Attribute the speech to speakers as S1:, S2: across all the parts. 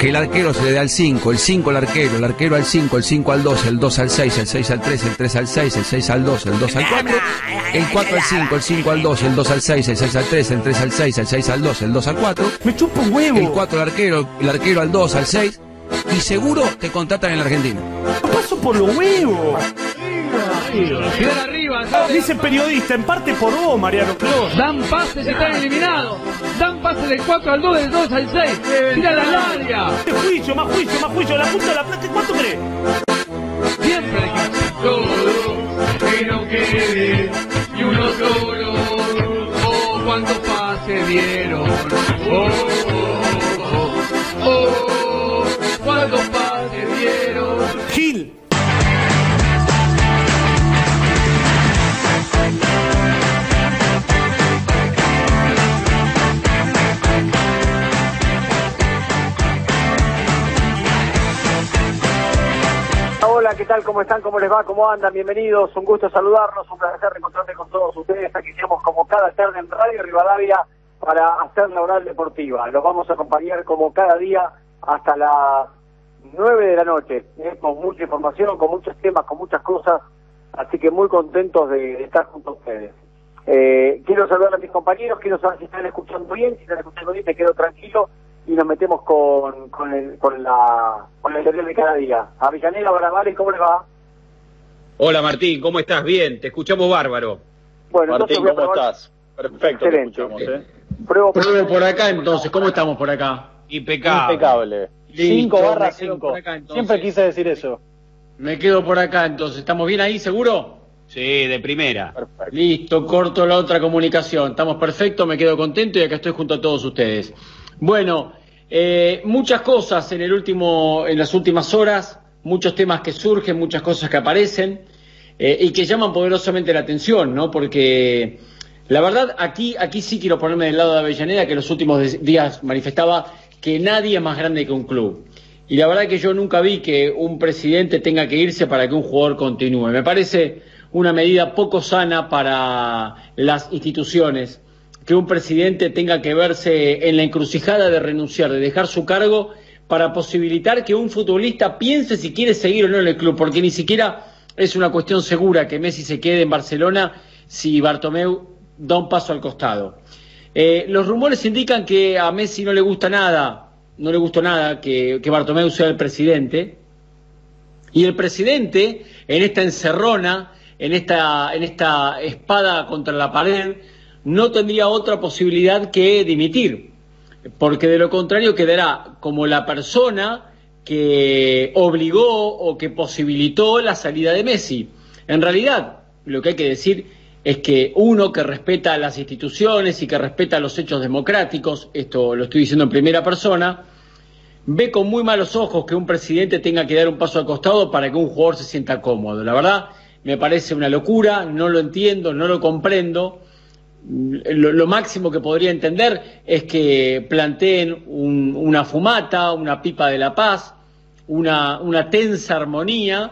S1: que el arquero se le da al 5, el 5 al arquero, el arquero al 5, el 5 al 2, el 2 al 6, el 6 al 3, el 3 al 6, el 6 al 2, el 2 al 4, el 4 al 5, el 5 al 2, el 2 al 6, el 6 al 3, el 3 al 6, el 6 al 2, el 2 al 4.
S2: Me chupo un huevo.
S1: El 4 al arquero, el arquero al 2, al 6. Y seguro te contratan en el argentino.
S2: Paso por los huevos.
S3: ¿Sabes?
S2: Dice periodista, en parte por vos, Mariano Clos.
S3: Dan pases y están eliminados. Dan pases del 4 al 2, del 2 al 6. Tira la área.
S2: Este juicio, más juicio, más juicio. La punta de la plata, ¿cuánto crees?
S3: Siempre hay que todo que no quede y uno solo. Oh, cuántos pases dieron. Oh,
S4: ¿qué tal? ¿Cómo están? ¿Cómo les va? ¿Cómo andan? Bienvenidos, un gusto saludarlos, un placer reencontrarme con todos ustedes. Aquí estamos como cada tarde en Radio Rivadavia para hacer la oral deportiva. Los vamos a acompañar como cada día hasta las 9 de la noche, ¿eh? con mucha información, con muchos temas, con muchas cosas, así que muy contentos de, de estar junto a ustedes. Eh, quiero saludar a mis compañeros, quiero saber si están escuchando bien, si están escuchando bien me quedo tranquilo y nos metemos con, con, el, con la con el interior de cada día. Avellaneda, Bravales, ¿cómo les va?
S5: Hola Martín, ¿cómo estás? Bien, te escuchamos bárbaro.
S4: Bueno,
S6: Martín, ¿cómo
S4: probar-
S6: estás? Perfecto, te
S4: Excelente.
S6: escuchamos, ¿eh?
S4: Pruebo,
S1: por acá entonces, ¿cómo estamos por acá?
S5: Impecable.
S6: Impecable.
S1: Listo,
S6: 5 barra
S1: me quedo
S6: 5.
S1: por acá, entonces.
S6: Siempre quise decir eso.
S1: Me quedo por acá entonces, ¿estamos bien ahí, seguro?
S5: Sí, de primera.
S6: Perfecto.
S1: Listo, corto la otra comunicación. Estamos perfectos, me quedo contento y acá estoy junto a todos ustedes. Bueno, eh, muchas cosas en el último, en las últimas horas, muchos temas que surgen, muchas cosas que aparecen eh, y que llaman poderosamente la atención, ¿no? Porque la verdad aquí, aquí sí quiero ponerme del lado de Avellaneda, que los últimos días manifestaba que nadie es más grande que un club. Y la verdad que yo nunca vi que un presidente tenga que irse para que un jugador continúe. Me parece una medida poco sana para las instituciones que un presidente tenga que verse en la encrucijada de renunciar, de dejar su cargo para posibilitar que un futbolista piense si quiere seguir o no en el club, porque ni siquiera es una cuestión segura que Messi se quede en Barcelona si Bartomeu da un paso al costado. Eh, los rumores indican que a Messi no le gusta nada, no le gustó nada que, que Bartomeu sea el presidente, y el presidente, en esta encerrona, en esta, en esta espada contra la pared, no tendría otra posibilidad que dimitir, porque de lo contrario quedará como la persona que obligó o que posibilitó la salida de Messi. En realidad, lo que hay que decir es que uno que respeta las instituciones y que respeta los hechos democráticos, esto lo estoy diciendo en primera persona, ve con muy malos ojos que un presidente tenga que dar un paso al costado para que un jugador se sienta cómodo. La verdad, me parece una locura, no lo entiendo, no lo comprendo. Lo, máximo que podría entender es que planteen un- una fumata, una pipa de la paz, una, una tensa armonía,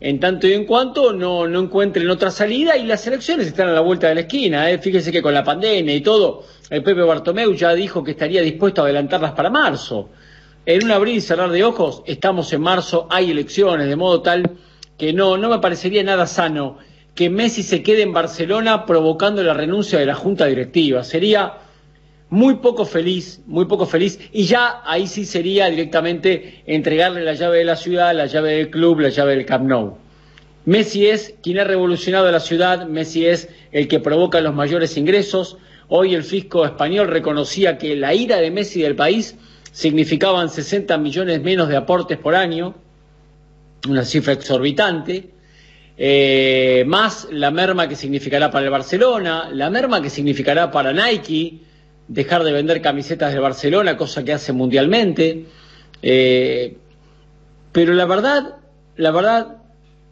S1: en tanto y en cuanto no, no encuentren otra salida y las elecciones están a la vuelta de la esquina. ¿eh? Fíjese que con la pandemia y todo, el Pepe Bartomeu ya dijo que estaría dispuesto a adelantarlas para marzo. En un abrir y cerrar de ojos, estamos en marzo, hay elecciones, de modo tal que no, no me parecería nada sano que Messi se quede en Barcelona provocando la renuncia de la Junta Directiva. Sería muy poco feliz, muy poco feliz, y ya ahí sí sería directamente entregarle la llave de la ciudad, la llave del club, la llave del Camp Nou. Messi es quien ha revolucionado la ciudad, Messi es el que provoca los mayores ingresos. Hoy el fisco español reconocía que la ira de Messi del país significaban 60 millones menos de aportes por año, una cifra exorbitante, eh, más la merma que significará para el Barcelona, la merma que significará para Nike, dejar de vender camisetas de Barcelona, cosa que hace mundialmente. Eh, pero la verdad, la verdad,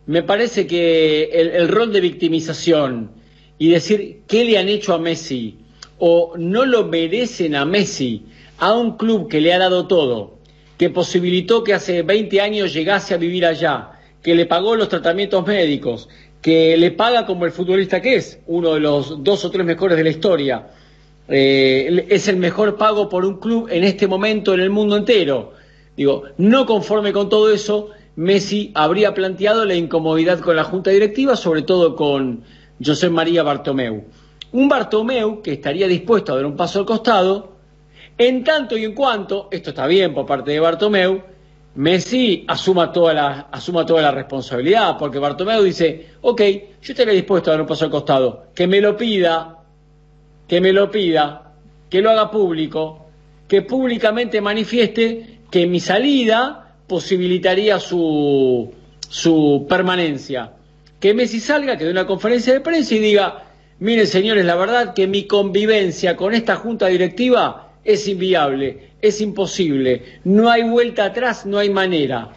S1: me parece que el, el rol de victimización y decir qué le han hecho a Messi o no lo merecen a Messi, a un club que le ha dado todo, que posibilitó que hace 20 años llegase a vivir allá, que le pagó los tratamientos médicos, que le paga como el futbolista que es, uno de los dos o tres mejores de la historia. Eh, es el mejor pago por un club en este momento en el mundo entero. Digo, no conforme con todo eso, Messi habría planteado la incomodidad con la junta directiva, sobre todo con José María Bartomeu. Un Bartomeu que estaría dispuesto a dar un paso al costado, en tanto y en cuanto, esto está bien por parte de Bartomeu, Messi asuma toda la, asuma toda la responsabilidad, porque Bartomeu dice, ok, yo estaría dispuesto a dar un paso al costado, que me lo pida, que me lo pida, que lo haga público, que públicamente manifieste que mi salida posibilitaría su, su permanencia. Que Messi salga, que dé una conferencia de prensa y diga, miren señores, la verdad que mi convivencia con esta junta directiva es inviable, es imposible, no hay vuelta atrás, no hay manera.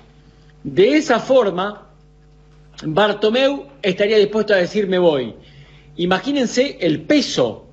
S1: De esa forma, Bartomeu estaría dispuesto a decir me voy. Imagínense el peso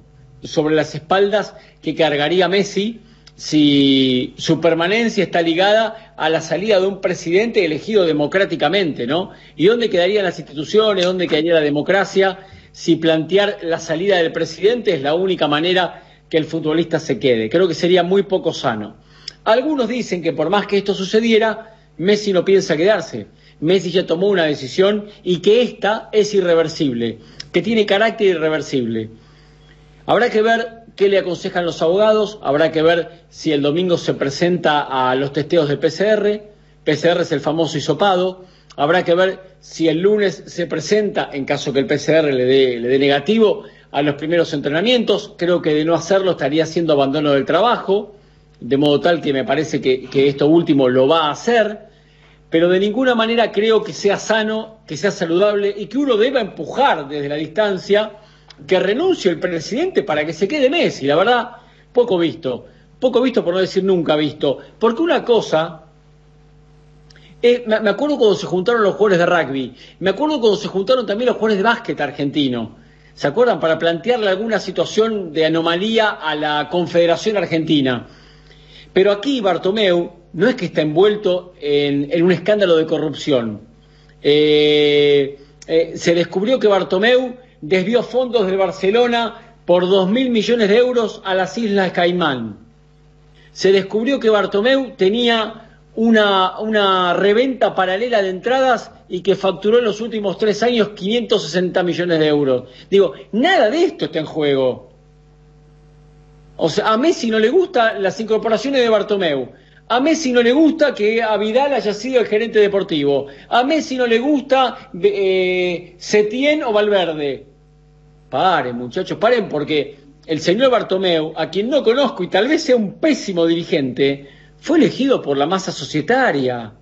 S1: sobre las espaldas que cargaría Messi si su permanencia está ligada a la salida de un presidente elegido democráticamente, ¿no? ¿Y dónde quedarían las instituciones? ¿Dónde quedaría la democracia? Si plantear la salida del presidente es la única manera que el futbolista se quede. Creo que sería muy poco sano. Algunos dicen que por más que esto sucediera, Messi no piensa quedarse. Messi ya tomó una decisión y que esta es irreversible, que tiene carácter irreversible. Habrá que ver qué le aconsejan los abogados, habrá que ver si el domingo se presenta a los testeos de PCR, PCR es el famoso hisopado, habrá que ver si el lunes se presenta, en caso que el PCR le dé, le dé negativo, a los primeros entrenamientos. Creo que de no hacerlo estaría haciendo abandono del trabajo, de modo tal que me parece que, esto último lo va a hacer, pero de ninguna manera creo que sea sano, que sea saludable y que uno deba empujar desde la distancia que renuncie el presidente para que se quede Messi. La verdad, poco visto, poco visto por no decir nunca visto, porque una cosa eh, me me acuerdo cuando se juntaron los jugadores de rugby, me acuerdo cuando se juntaron también los jugadores de básquet argentino. ¿Se acuerdan? Para plantearle alguna situación de anomalía a la Confederación Argentina. Pero aquí Bartomeu no es que está envuelto en, un escándalo de corrupción. Eh, eh, se descubrió que Bartomeu desvió fondos de Barcelona por 2.000 millones de euros a las Islas Caimán. Se descubrió que Bartomeu tenía una, una reventa paralela de entradas y que facturó en los últimos tres años 560 millones de euros. Digo, nada de esto está en juego. O sea, a Messi no le gustan las incorporaciones de Bartomeu. A Messi no le gusta que a Vidal haya sido el gerente deportivo. A Messi no le gusta eh, o Valverde. Paren, muchachos, paren, porque el señor Bartomeu, a quien no conozco y tal vez sea un pésimo dirigente, fue elegido por la masa societaria.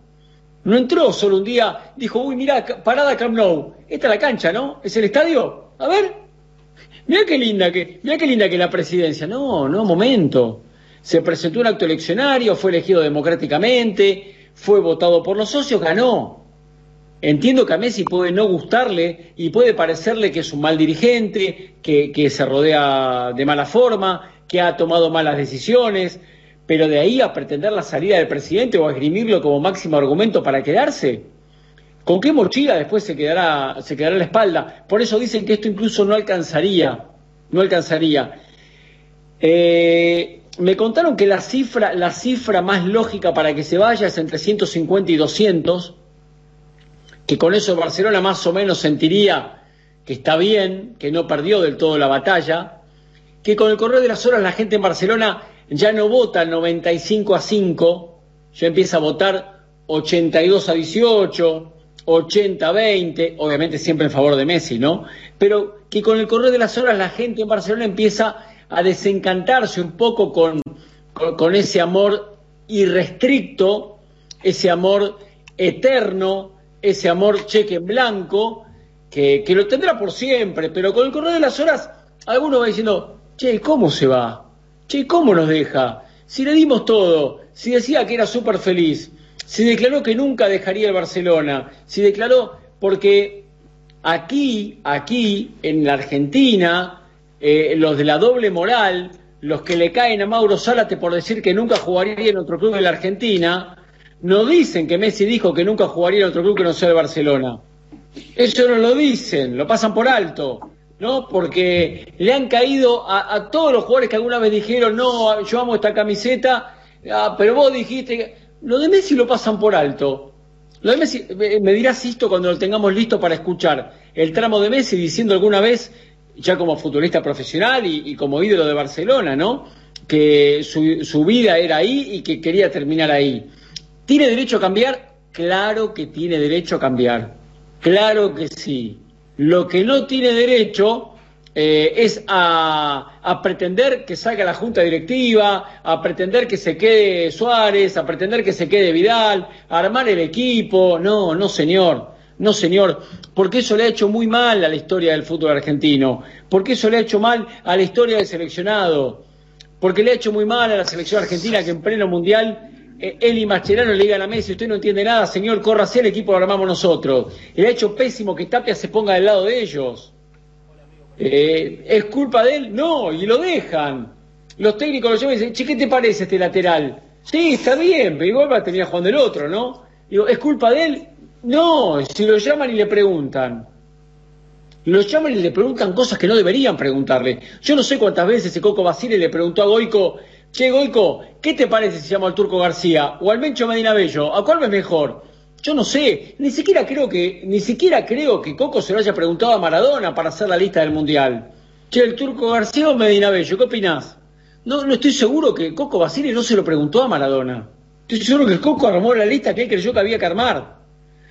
S1: No entró solo un día, dijo, uy, mira, parada Camp esta es la cancha, ¿no? ¿Es el estadio? A ver, mira qué linda que, mira qué linda que la presidencia. No, no, momento. Se presentó un acto eleccionario, fue elegido democráticamente, fue votado por los socios, ganó. Entiendo que a Messi puede no gustarle y puede parecerle que es un mal dirigente, que, que se rodea de mala forma, que ha tomado malas decisiones, pero de ahí a pretender la salida del presidente o a esgrimirlo como máximo argumento para quedarse, ¿con qué mochila después se quedará, se quedará en la espalda? Por eso dicen que esto incluso no alcanzaría, no alcanzaría. Eh, me contaron que la cifra, la cifra más lógica para que se vaya es entre 150 y 200, que con eso Barcelona más o menos sentiría que está bien, que no perdió del todo la batalla, que con el correo de las horas la gente en Barcelona ya no vota 95 a 5, ya empieza a votar 82 a 18, 80 a 20, obviamente siempre en favor de Messi, ¿no? Pero que con el correr de las horas la gente en Barcelona empieza a desencantarse un poco con, con, ese amor irrestricto, ese amor eterno, ese amor cheque en blanco, que, que lo tendrá por siempre, pero con el correr de las horas alguno va diciendo, che, ¿cómo se va? Che, ¿cómo nos deja? Si le dimos todo, si decía que era súper feliz, si declaró que nunca dejaría el Barcelona, si declaró, porque aquí, aquí, en la Argentina, eh, los de la doble moral, los que le caen a Mauro Zárate por decir que nunca jugaría en otro club de la Argentina, no dicen que Messi dijo que nunca jugaría en otro club que no sea el Barcelona. Eso no lo dicen, lo pasan por alto. ¿No? Porque le han caído a, todos los jugadores que alguna vez dijeron, no, yo amo esta camiseta, ah, pero vos dijiste que... lo de Messi lo pasan por alto. Lo de Messi, me dirás esto cuando lo tengamos listo para escuchar el tramo de Messi diciendo alguna vez, ya como futbolista profesional y, como ídolo de Barcelona, ¿no? Que su vida era ahí y que quería terminar ahí. ¿Tiene derecho a cambiar? Claro que tiene derecho a cambiar. Claro que sí. Lo que no tiene derecho eh, es a, a, pretender que salga la junta directiva, a pretender que se quede Suárez, a pretender que se quede Vidal, a armar el equipo. No, no señor, no señor, porque eso le ha hecho muy mal a la historia del fútbol argentino, porque eso le ha hecho mal a la historia del seleccionado, porque le ha hecho muy mal a la selección argentina que en pleno mundial eh, y Mascherano le digan a Messi, usted no entiende nada, señor, corra hacia el equipo lo armamos nosotros. Ha hecho pésimo que Tapia se ponga del lado de ellos. Eh, ¿Es culpa de él? No, y lo dejan. Los técnicos lo llaman y dicen, che, ¿qué te parece este lateral? Sí, está bien, pero igual va a terminar jugando el otro, ¿no? Digo, ¿es culpa de él? No, si lo llaman y le preguntan. Lo llaman y le preguntan cosas que no deberían preguntarle. Yo no sé cuántas veces ese Coco Basile le preguntó a Goico, che, Goico, ¿qué te parece si llamo al Turco García o al Mencho Medina Bello? ¿A cuál ves mejor? Yo no sé, ni siquiera creo que, ni siquiera creo que Coco se lo haya preguntado a Maradona para hacer la lista del Mundial. Che, el Turco García o Medina Bello, ¿qué opinás? No, no estoy seguro que Coco Basile no se lo preguntó a Maradona. Estoy seguro que Coco armó la lista que él creyó que había que armar.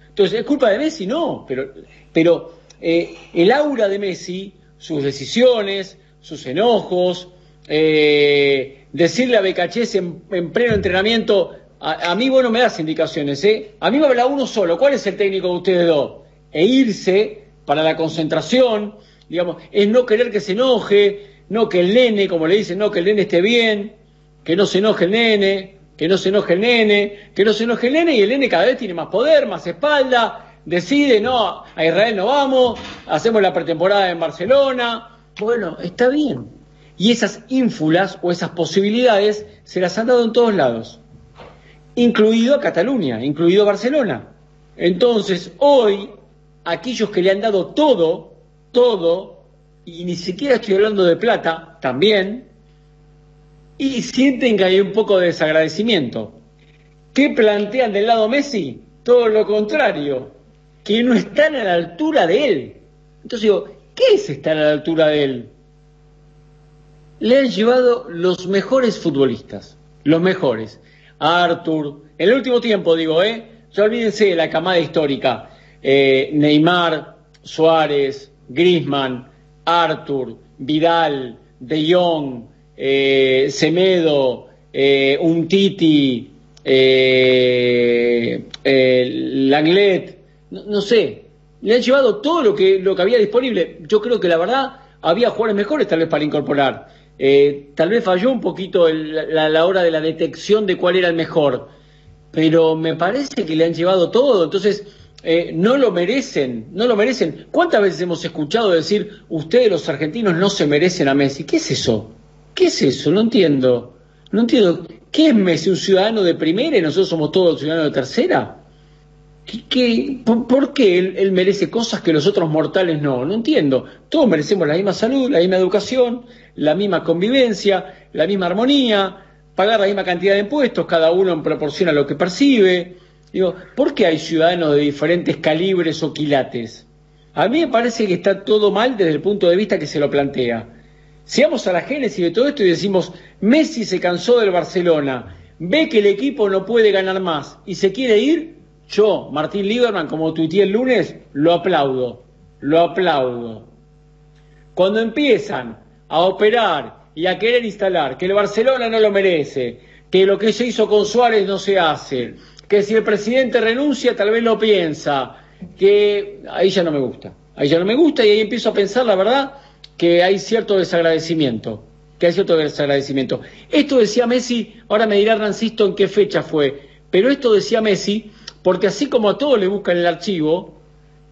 S1: Entonces, ¿es culpa de Messi? No, pero, pero eh, el aura de Messi, sus decisiones, sus enojos, eh, decirle a Becachés en, en pleno entrenamiento, a, a, mí, bueno, me das indicaciones, ¿eh? A mí me habla uno solo. ¿Cuál es el técnico de ustedes dos? E irse para la concentración, digamos, es no querer que se enoje, no que el nene, como le dicen, no que el nene esté bien, que no se enoje el nene, que no se enoje el nene, que no se enoje el nene y el nene cada vez tiene más poder, más espalda, decide, no, a Israel no vamos, hacemos la pretemporada en Barcelona. Bueno, está bien. Y esas ínfulas o esas posibilidades se las han dado en todos lados incluido a Cataluña, incluido Barcelona. Entonces, hoy, aquellos que le han dado todo, todo, y ni siquiera estoy hablando de plata, también, y sienten que hay un poco de desagradecimiento. ¿Qué plantean del lado Messi? Todo lo contrario, que no están a la altura de él. Entonces digo, ¿qué es estar a la altura de él? Le han llevado los mejores futbolistas, los mejores. Arthur, en el último tiempo digo, ¿eh? Ya olvídense de la camada histórica. Eh, Neymar, Suárez, Grisman, Arthur, Vidal, De Jong, eh, Semedo, eh, Untiti, Langlet, no, no, sé, le han llevado todo lo que, lo que había disponible. Yo creo que la verdad había jugadores mejores tal vez para incorporar. Eh, tal vez falló un poquito el, la, la, hora de la detección de cuál era el mejor, pero me parece que le han llevado todo, entonces eh, no lo merecen, no lo merecen. ¿Cuántas veces hemos escuchado decir, ustedes los argentinos no se merecen a Messi? ¿Qué es eso? ¿Qué es eso? No entiendo. No entiendo. ¿Qué es Messi? ¿Un ciudadano de primera y nosotros somos todos ciudadanos de tercera? ¿Qué, qué, por, qué él, merece cosas que los otros mortales no? No entiendo. Todos merecemos la misma salud, la misma educación, la misma convivencia, la misma armonía, pagar la misma cantidad de impuestos, cada uno en proporción a lo que percibe. Digo, ¿por qué hay ciudadanos de diferentes calibres o quilates? A mí me parece que está todo mal desde el punto de vista que se lo plantea. Si vamos a la génesis de todo esto y decimos, Messi se cansó del Barcelona, ve que el equipo no puede ganar más y se quiere ir, yo, Martín Lieberman, como tuiteé el lunes, lo aplaudo, lo aplaudo. Cuando empiezan a operar y a querer instalar que el Barcelona no lo merece, que lo que se hizo con Suárez no se hace, que si el presidente renuncia tal vez lo piensa, que ahí ya no me gusta, ahí ya no me gusta y ahí empiezo a pensar, la verdad, que hay cierto desagradecimiento, que hay cierto desagradecimiento. Esto decía Messi, ahora me dirá Rancisto en qué fecha fue, pero esto decía Messi porque así como a todos le buscan el archivo,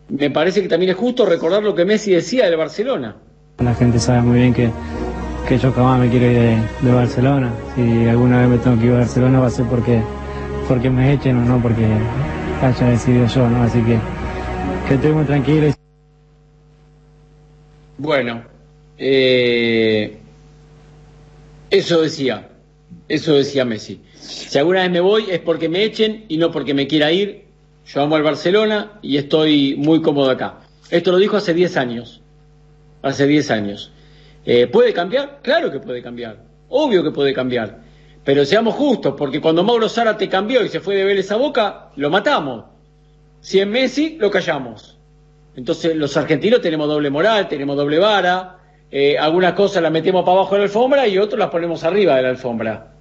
S1: me parece que también es justo recordar lo que Messi decía del Barcelona.
S7: La gente sabe muy bien que, que yo jamás me quiero ir de, Barcelona. Si alguna vez me tengo que ir a Barcelona va a ser porque, porque me echen o no porque haya decidido yo, ¿no? Así que que estoy muy tranquilo.
S1: Bueno, eh, eso decía. Eso decía Messi. Si alguna vez me voy es porque me echen y no porque me quiera ir. Yo amo al Barcelona y estoy muy cómodo acá. Esto lo dijo hace 10 años. Hace 10 años. Eh, ¿Puede cambiar? Claro que puede cambiar. Obvio que puede cambiar. Pero seamos justos, porque cuando Mauro Zárate cambió y se fue de Vélez a Boca, lo matamos. Si es Messi, lo callamos. Entonces los argentinos tenemos doble moral, tenemos doble vara, eh, algunas cosas las metemos para abajo de la alfombra y otras las ponemos arriba de la alfombra.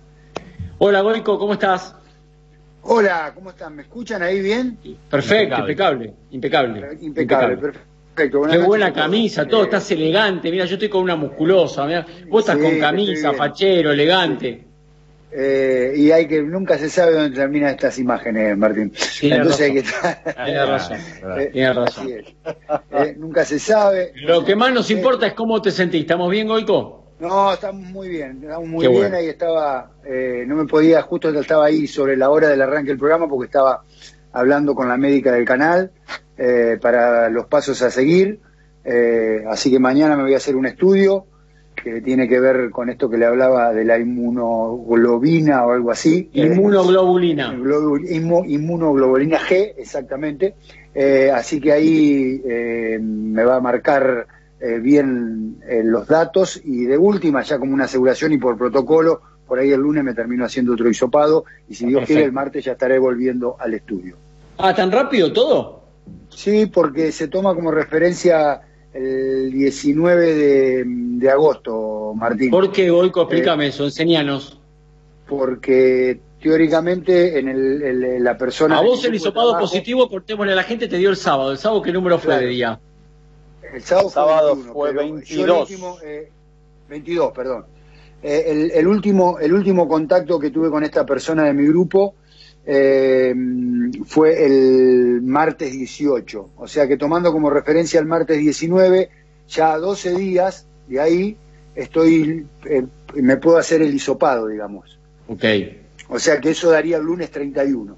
S1: Hola Goico, ¿cómo estás?
S8: Hola, ¿cómo están? ¿Me escuchan ahí bien?
S1: Perfecto, impecable, impecable.
S8: Impecable, perfecto.
S1: Qué buena camisa, todo, estás elegante. Mira, yo estoy con una musculosa. Mirá. Vos estás
S8: Sí,
S1: con camisa, fachero, elegante.
S8: Eh, y hay que, nunca se sabe dónde terminan estas imágenes, Martín.
S1: Tiene
S8: Entonces hay que
S1: razón.
S8: estar.
S1: Tiene razón.
S8: Eh,
S1: Tiene razón.
S8: Eh, nunca se sabe.
S1: Lo que más nos importa es cómo te sentís. ¿Estamos bien, Goico?
S8: No, estamos muy bien, estamos muy
S1: Qué
S8: bien.
S1: bueno.
S8: Ahí estaba, eh, no me podía, justo estaba ahí sobre la hora del arranque del programa porque estaba hablando con la médica del canal eh, para los pasos a seguir. Eh, así que mañana me voy a hacer un estudio que tiene que ver con esto que le hablaba de la inmunoglobina o algo así. Eh,
S1: Inmunoglobulina.
S8: Globu- inmu- inmunoglobulina G, exactamente. Eh, así que ahí eh, me va a marcar eh, bien los datos y de última, ya como una aseguración y por protocolo, por ahí el lunes me termino haciendo otro hisopado y si Dios quiere el martes ya estaré volviendo al estudio.
S1: Ah, ¿tan rápido todo?
S8: Sí, porque se toma como referencia el 19 de, de agosto, Martín.
S1: ¿Por qué, Goico? Explícame eso, enseñanos.
S8: Porque teóricamente en el, el- la persona...
S1: A vos el hisopado
S8: trabajo-
S1: positivo, cortémosle a la gente, te dio el sábado. ¿El sábado qué número fue
S8: Claro.
S1: de día?
S8: El sábado,
S6: Sábado
S8: fue, 21,
S6: fue
S8: pero yo
S6: 22.
S8: el último, eh, 22, perdón. Eh, el, el último, el último contacto que tuve con esta persona de mi grupo eh, fue el martes 18. O sea que tomando como referencia el martes 19, ya a 12 días de ahí estoy, eh, me puedo hacer el hisopado, digamos.
S1: Ok,
S8: O sea que eso daría el lunes 31.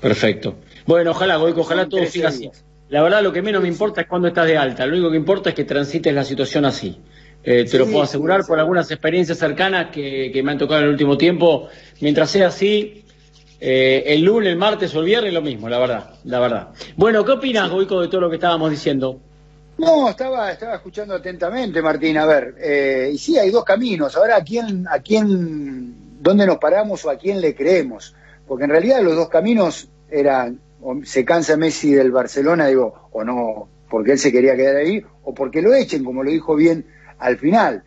S1: perfecto. Bueno, ojalá, Goico, ojalá todo
S8: 13
S1: siga así. La verdad, lo que menos me importa es cuando estás de alta. Lo único que importa es que transites la situación así. Eh, te
S8: Sí,
S1: lo puedo
S8: sí,
S1: asegurar
S8: sí.
S1: por algunas experiencias cercanas que, que me han tocado en el último tiempo. Mientras sea así, eh, el lunes, el martes o el viernes, lo mismo, la verdad, la verdad. Bueno, ¿qué opinas, Goico, de todo lo que estábamos diciendo?
S8: No, estaba, estaba escuchando atentamente, Martín. A ver, eh, y sí, hay dos caminos. Ahora, ¿a quién, a quién, dónde nos paramos o a quién le creemos? Porque en realidad los dos caminos eran, o se cansa Messi del Barcelona, digo, o no, porque él se quería quedar ahí, o porque lo echen, como lo dijo bien al final.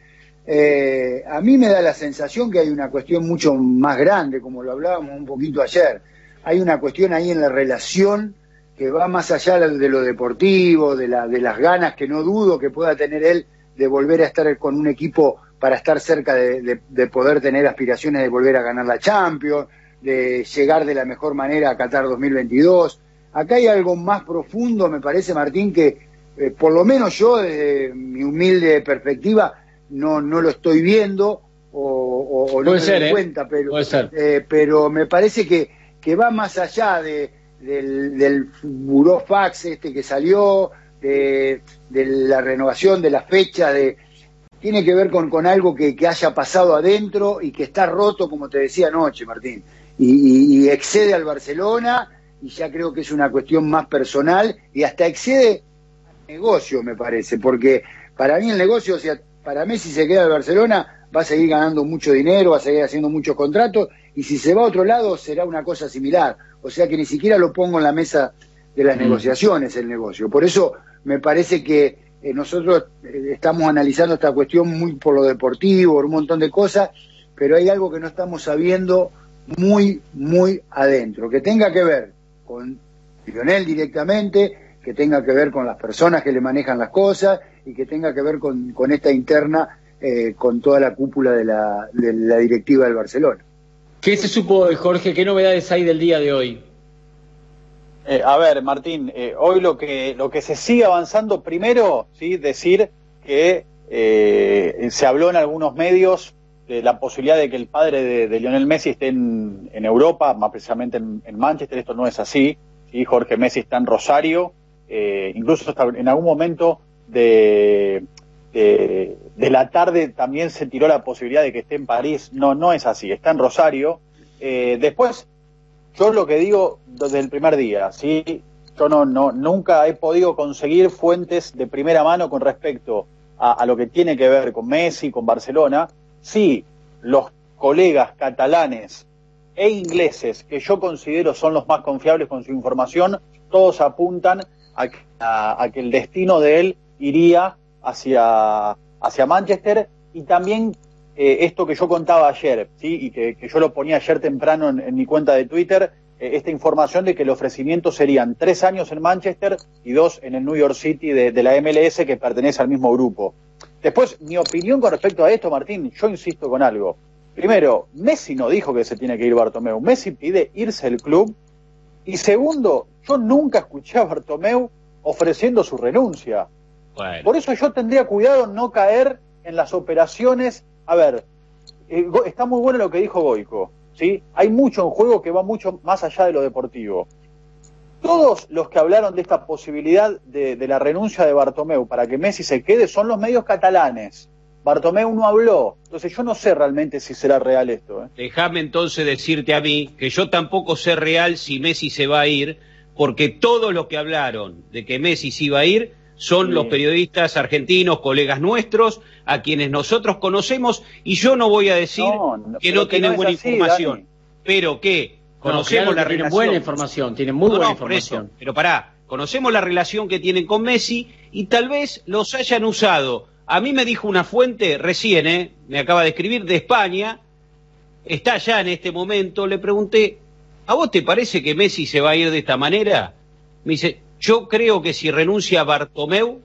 S8: Eh, a mí me da la sensación que hay una cuestión mucho más grande, como lo hablábamos un poquito ayer. Hay una cuestión ahí en la relación que va más allá de lo deportivo, de, la, de las ganas que no dudo que pueda tener él de volver a estar con un equipo para estar cerca de, de- de poder tener aspiraciones de volver a ganar la Champions, de llegar de la mejor manera a Qatar 2022. Acá hay algo más profundo, me parece, Martín, que eh, por lo menos yo, desde mi humilde perspectiva, no, no lo estoy viendo o, o- o no me
S1: ser,
S8: doy
S1: ¿eh?
S8: cuenta, pero, eh, pero me parece que, que va más allá de, del, del buró fax este que salió, de, de la renovación de la fecha, de tiene que ver con, con algo que, que haya pasado adentro y que está roto, como te decía anoche, Martín, y, y- y excede al Barcelona y ya creo que es una cuestión más personal y hasta excede negocio, me parece, porque para mí el negocio, o sea, para Messi se queda al Barcelona, va a seguir ganando mucho dinero, va a seguir haciendo muchos contratos, y si se va a otro lado será una cosa similar. O sea que ni siquiera lo pongo en la mesa de las
S1: Mm.
S8: negociaciones el negocio. Por eso me parece que eh, nosotros eh, estamos analizando esta cuestión muy por lo deportivo, por un montón de cosas, pero hay algo que no estamos sabiendo muy, muy adentro, que tenga que ver con Lionel directamente, que tenga que ver con las personas que le manejan las cosas y que tenga que ver con, con esta interna, eh, con toda la cúpula de la, de la directiva del Barcelona.
S1: ¿Qué se supo de Jorge? ¿Qué novedades hay del día de hoy?
S6: Eh, a ver, Martín, eh, hoy lo que lo que se sigue avanzando, primero, sí, decir que eh, se habló en algunos medios de la posibilidad de que el padre de, de Lionel Messi esté en, en Europa, más precisamente en, en Manchester. Esto no es así. ¿sí? Jorge Messi está en Rosario. Eh, incluso hasta en algún momento de, de, la tarde también se tiró la posibilidad de que esté en París. No, no es así, está en Rosario. Eh, después, yo lo que digo desde el primer día, ¿sí? yo no, no, nunca he podido conseguir fuentes de primera mano con respecto a, a lo que tiene que ver con Messi, con Barcelona. Sí, los colegas catalanes e ingleses, que yo considero son los más confiables con su información, todos apuntan a, a- que el destino de él iría hacia, hacia Manchester y también eh, esto que yo contaba ayer, ¿sí? y que, que yo lo ponía ayer temprano en, en mi cuenta de Twitter, eh, esta información de que el ofrecimiento serían tres años en Manchester y dos en el New York City de, de la MLS que pertenece al mismo grupo. Después, mi opinión con respecto a esto, Martín, yo insisto con algo. Primero, Messi no dijo que se tiene que ir Bartomeu. Messi pide irse del club. Y segundo, yo nunca escuché a Bartomeu ofreciendo su renuncia.
S5: Bueno.
S6: Por eso yo tendría cuidado en no caer en las operaciones. A ver, eh, está muy bueno lo que dijo Goico. ¿sí? Hay mucho en juego que va mucho más allá de lo deportivo. Todos los que hablaron de esta posibilidad de, de la renuncia de Bartomeu para que Messi se quede son los medios catalanes. Bartomeu no habló. Entonces yo no sé realmente si será real esto. ¿eh?
S5: Déjame entonces decirte a mí que yo tampoco sé real si Messi se va a ir, porque todos los que hablaron de que Messi se iba a ir son
S6: Sí.
S5: los periodistas argentinos, colegas nuestros, a quienes nosotros conocemos, y yo no voy a decir
S6: No, no,
S5: que no
S6: que
S5: tienen
S6: no es
S5: buena
S6: así,
S5: información,
S6: Dani.
S5: pero que
S1: No,
S5: conocemos
S1: claro
S5: la
S1: que tienen
S5: relación.
S1: buena información, tienen muy
S5: No,
S1: buena información.
S5: eso, pero pará, conocemos la relación que tienen con Messi y tal vez los hayan usado. A mí me dijo una fuente recién, ¿eh? me acaba de escribir, de España, está allá en este momento, le pregunté, ¿a vos te parece que Messi se va a ir de esta manera? Me dice, yo creo que si renuncia Bartomeu,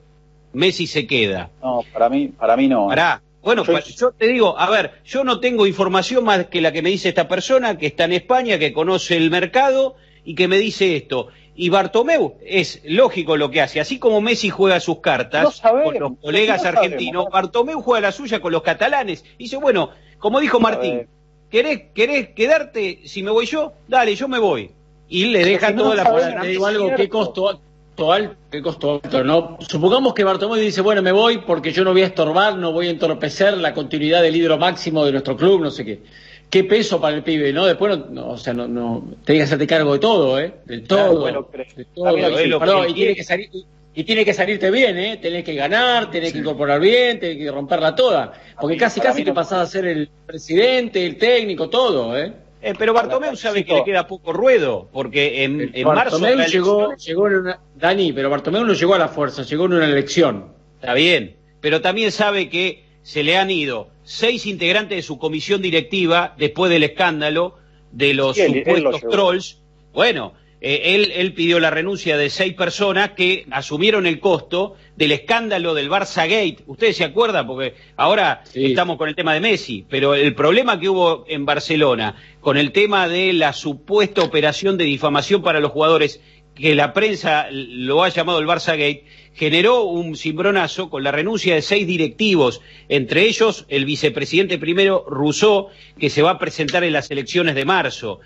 S5: Messi se queda.
S6: No, para mí, para mí no. ¿eh?
S5: Pará. Bueno,
S6: yo
S5: te digo, a ver, yo no tengo información más que la que me dice esta persona que está en España, que conoce el mercado y que me dice esto. Y Bartomeu es lógico lo que hace, así como Messi juega sus cartas
S6: No sabemos,
S5: con los colegas
S6: no sabemos.
S5: argentinos, Bartomeu juega la suya con los catalanes. Y dice, bueno, como dijo Martín. ¿querés, ¿querés quedarte si me voy yo? Dale, yo me voy. Y le deja
S6: si no
S5: toda la
S6: sabemos,
S5: posibilidad.
S1: Te digo algo,
S6: cierto.
S1: qué costo alto, alto, qué costo alto, ¿no? Supongamos que Bartomeu dice, bueno, me voy porque yo no voy a estorbar, no voy a entorpecer la continuidad del hidro máximo de nuestro club, no sé qué. Qué peso para el pibe, ¿no? Después, no, no, o sea, no, no, tenés que hacerte cargo de todo, ¿eh? De
S6: Claro,
S1: todo.
S6: bueno, creo-
S1: de todo.
S5: que
S1: y tiene que salir, y, y tiene que salirte bien, ¿eh? Tenés que ganar, tenés que incorporar bien, tenés que romperla toda. Porque
S6: mí-
S1: casi, casi
S6: no-
S1: pasás a ser el presidente, el técnico, todo, ¿eh?
S5: Eh, pero Bartomeu sabe que le queda poco ruedo, porque en, en marzo...
S1: Bartomeu llegó, llegó en una, Dani, pero Bartomeu no llegó a la fuerza, llegó en una elección.
S5: Está bien, pero también sabe que se le han ido seis integrantes de su comisión directiva después del escándalo de los
S6: Sí, él- él lo
S5: supuestos trolls. Bueno, eh, él, él pidió la renuncia de seis personas que asumieron el costo del escándalo del Barça Gate. ¿Ustedes se acuerdan? Porque ahora
S1: Sí.
S5: estamos con el tema de Messi, pero el problema que hubo en Barcelona con el tema de la supuesta operación de difamación para los jugadores que la prensa lo ha llamado el Barça Gate, generó un cimbronazo con la renuncia de seis directivos, entre ellos el vicepresidente primero Rousseau, que se va a presentar en las elecciones de marzo.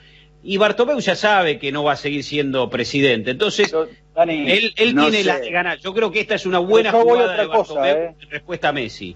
S5: Y Bartomeu ya sabe que no va a seguir siendo presidente. Entonces,
S6: Yo, Dani,
S5: él, él
S6: no
S5: tiene las de ganar. Yo creo que esta es una buena jugada
S6: otra
S5: de
S6: cosa,
S5: Bartomeu
S6: ¿eh?
S5: en respuesta a Messi.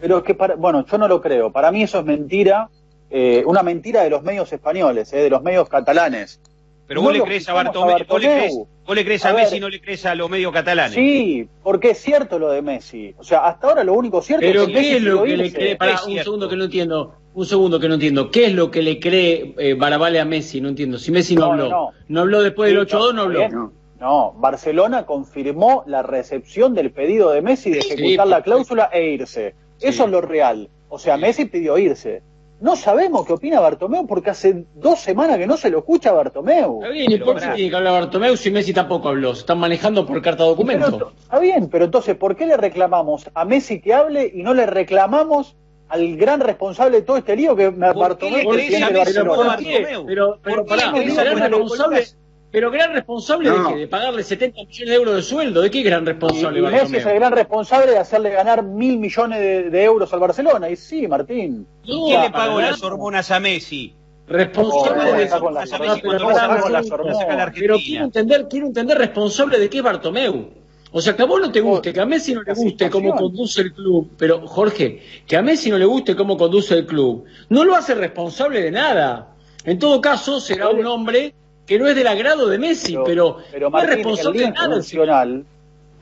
S6: Pero es que, para, bueno, yo no lo creo. Para mí eso es mentira, eh, una mentira de los medios españoles, eh, de los medios catalanes.
S5: Pero
S6: No
S5: vos le crees a
S6: a
S5: Bartomeu, vos le crees,
S6: Bartomeu.
S5: vos le crees a,
S6: A ver.
S5: Messi y no le crees a los medios catalanes.
S6: Sí, porque es cierto lo de Messi. O sea, hasta ahora lo único cierto
S1: Pero
S6: es que Messi
S1: ¿qué es lo que le cree? Para
S5: Es
S1: un segundo que no entiendo. Un segundo que no entiendo. ¿Qué es lo que le cree eh, Barabale a Messi? No entiendo. Si Messi no,
S6: No,
S1: habló.
S6: no,
S1: No, habló después del
S6: Sí,
S1: 8 2 no habló.
S6: No, Barcelona confirmó la recepción del pedido de Messi de ejecutar la cláusula e irse. Eso es lo real. O sea,
S1: Sí.
S6: Messi pidió irse. No sabemos qué opina Bartomeu porque hace dos semanas que no se lo escucha a Bartomeu.
S1: Está bien, ¿y
S5: Pero
S1: por qué tiene que hablar Bartomeu si Messi tampoco habló? Se están manejando por carta
S6: Pero,
S1: documento.
S6: está bien, pero entonces, ¿por qué le reclamamos a Messi que hable y no le reclamamos al gran responsable de todo este lío que
S5: qué le
S6: Bartomeu
S5: crees
S6: tiene
S5: a
S6: de
S5: Messi
S1: pero,
S5: por?
S1: ¿por?
S5: Bartomeu?
S1: pero, pero
S5: ¿Por qué
S1: pará,
S5: le crees
S1: pero
S5: a Messi?
S1: responsable, pero gran responsable
S8: No.
S1: de qué? De pagarle 70 millones de euros de sueldo. ¿De qué gran
S6: Y,
S1: responsable
S6: y Messi es el gran responsable de hacerle ganar mil millones de, de euros al Barcelona. Y sí, Martín.
S1: No,
S5: ¿Quién le pagó las hormonas a Messi?
S1: Responsable
S6: Oh,
S1: de
S6: está con las
S1: Pará,
S6: hormonas,
S1: pero quiero entender, quiero entender responsable de qué es Bartomeu. O sea, que a vos no te guste, que a Messi no le guste cómo conduce el club, pero Jorge, que a Messi no le guste cómo conduce el club, no lo hace responsable de nada. En todo caso, será un hombre que no es del agrado de Messi, pero,
S6: pero
S1: no es
S6: Martín,
S1: responsable
S6: el
S1: de
S6: lío
S1: nada. el señor.
S6: institucional,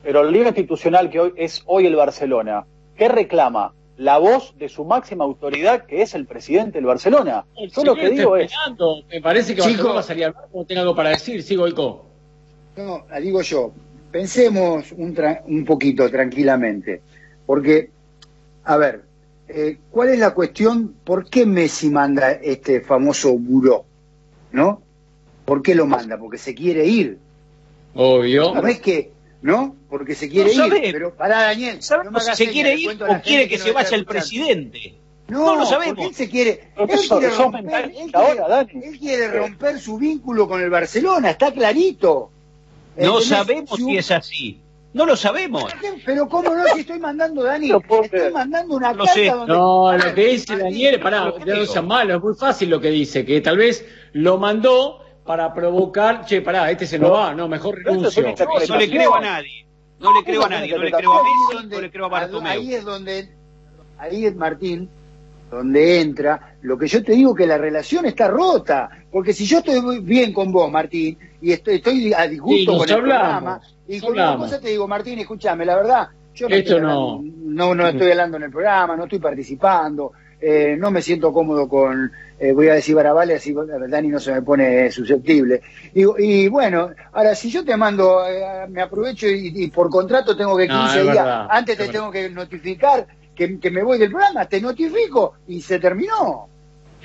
S6: pero el lío institucional que hoy es hoy el Barcelona, ¿qué reclama? La voz de su máxima autoridad, que es el presidente del Barcelona.
S1: El
S6: Yo lo que digo es.
S1: Me parece que
S8: Chico.
S1: Barcelona va a salir a hablar cuando tenga algo para decir. Sigo, Ico.
S8: No, digo yo, pensemos un, tra- un poquito tranquilamente, porque, a ver, eh, ¿cuál es la cuestión? ¿Por qué Messi manda este famoso buró? ¿No? ¿Por qué lo manda? Porque se quiere ir.
S1: Obvio.
S8: No es que, ¿no? Porque se quiere
S5: No
S8: ir.
S5: sabe.
S8: Pero pará, Daniel. no
S5: ¿Sabemos
S8: me
S5: si
S8: hagas
S5: se quiere ir o quiere que
S8: no
S5: se vaya el presidente?
S8: No,
S5: No lo sabemos.
S8: él se quiere, él quiere romper, él
S6: ahora,
S8: quiere-
S6: Dani.
S8: él quiere romper su vínculo con el Barcelona, está clarito.
S5: No
S8: ¿Entendés?
S5: sabemos
S8: Su-
S5: si es así. No lo sabemos.
S8: Pero cómo no, si estoy mandando, Dani,
S6: No
S8: estoy mandando una
S5: No
S8: carta
S5: sé.
S8: donde...
S1: No, lo que dice Daniel, pará, no
S5: creo.
S1: sea malo, es muy fácil lo que dice, que tal vez lo mandó para provocar, che, pará, este se nos
S6: No.
S1: va, no, mejor renuncio.
S5: No, no le creo a nadie. No le creo a nadie. No le creo a
S8: ahí es
S5: Messi, no le creo a
S8: Ahí
S5: Bartomeu.
S8: es donde, ahí es Martín, donde entra, lo que yo te digo que la relación está rota, porque si yo estoy bien con vos, Martín, y estoy, estoy a disgusto
S1: Sí,
S8: con el
S1: hablamos,
S8: programa, y con una cosa te digo, Martín, escúchame, la verdad, yo no,
S1: Esto
S8: estoy
S1: no.
S8: hablando, no, no estoy hablando en el programa, no estoy participando, eh, no me siento cómodo con, eh, voy a decir Barabale, así Dani no se me pone susceptible. Y, y bueno, ahora si yo te mando, eh, me aprovecho y, y por contrato tengo que
S1: No,
S8: 15
S1: es
S8: días,
S1: verdad,
S8: antes
S1: es
S8: te
S1: verdad.
S8: tengo que notificar que, que me voy del programa, te notifico y se terminó.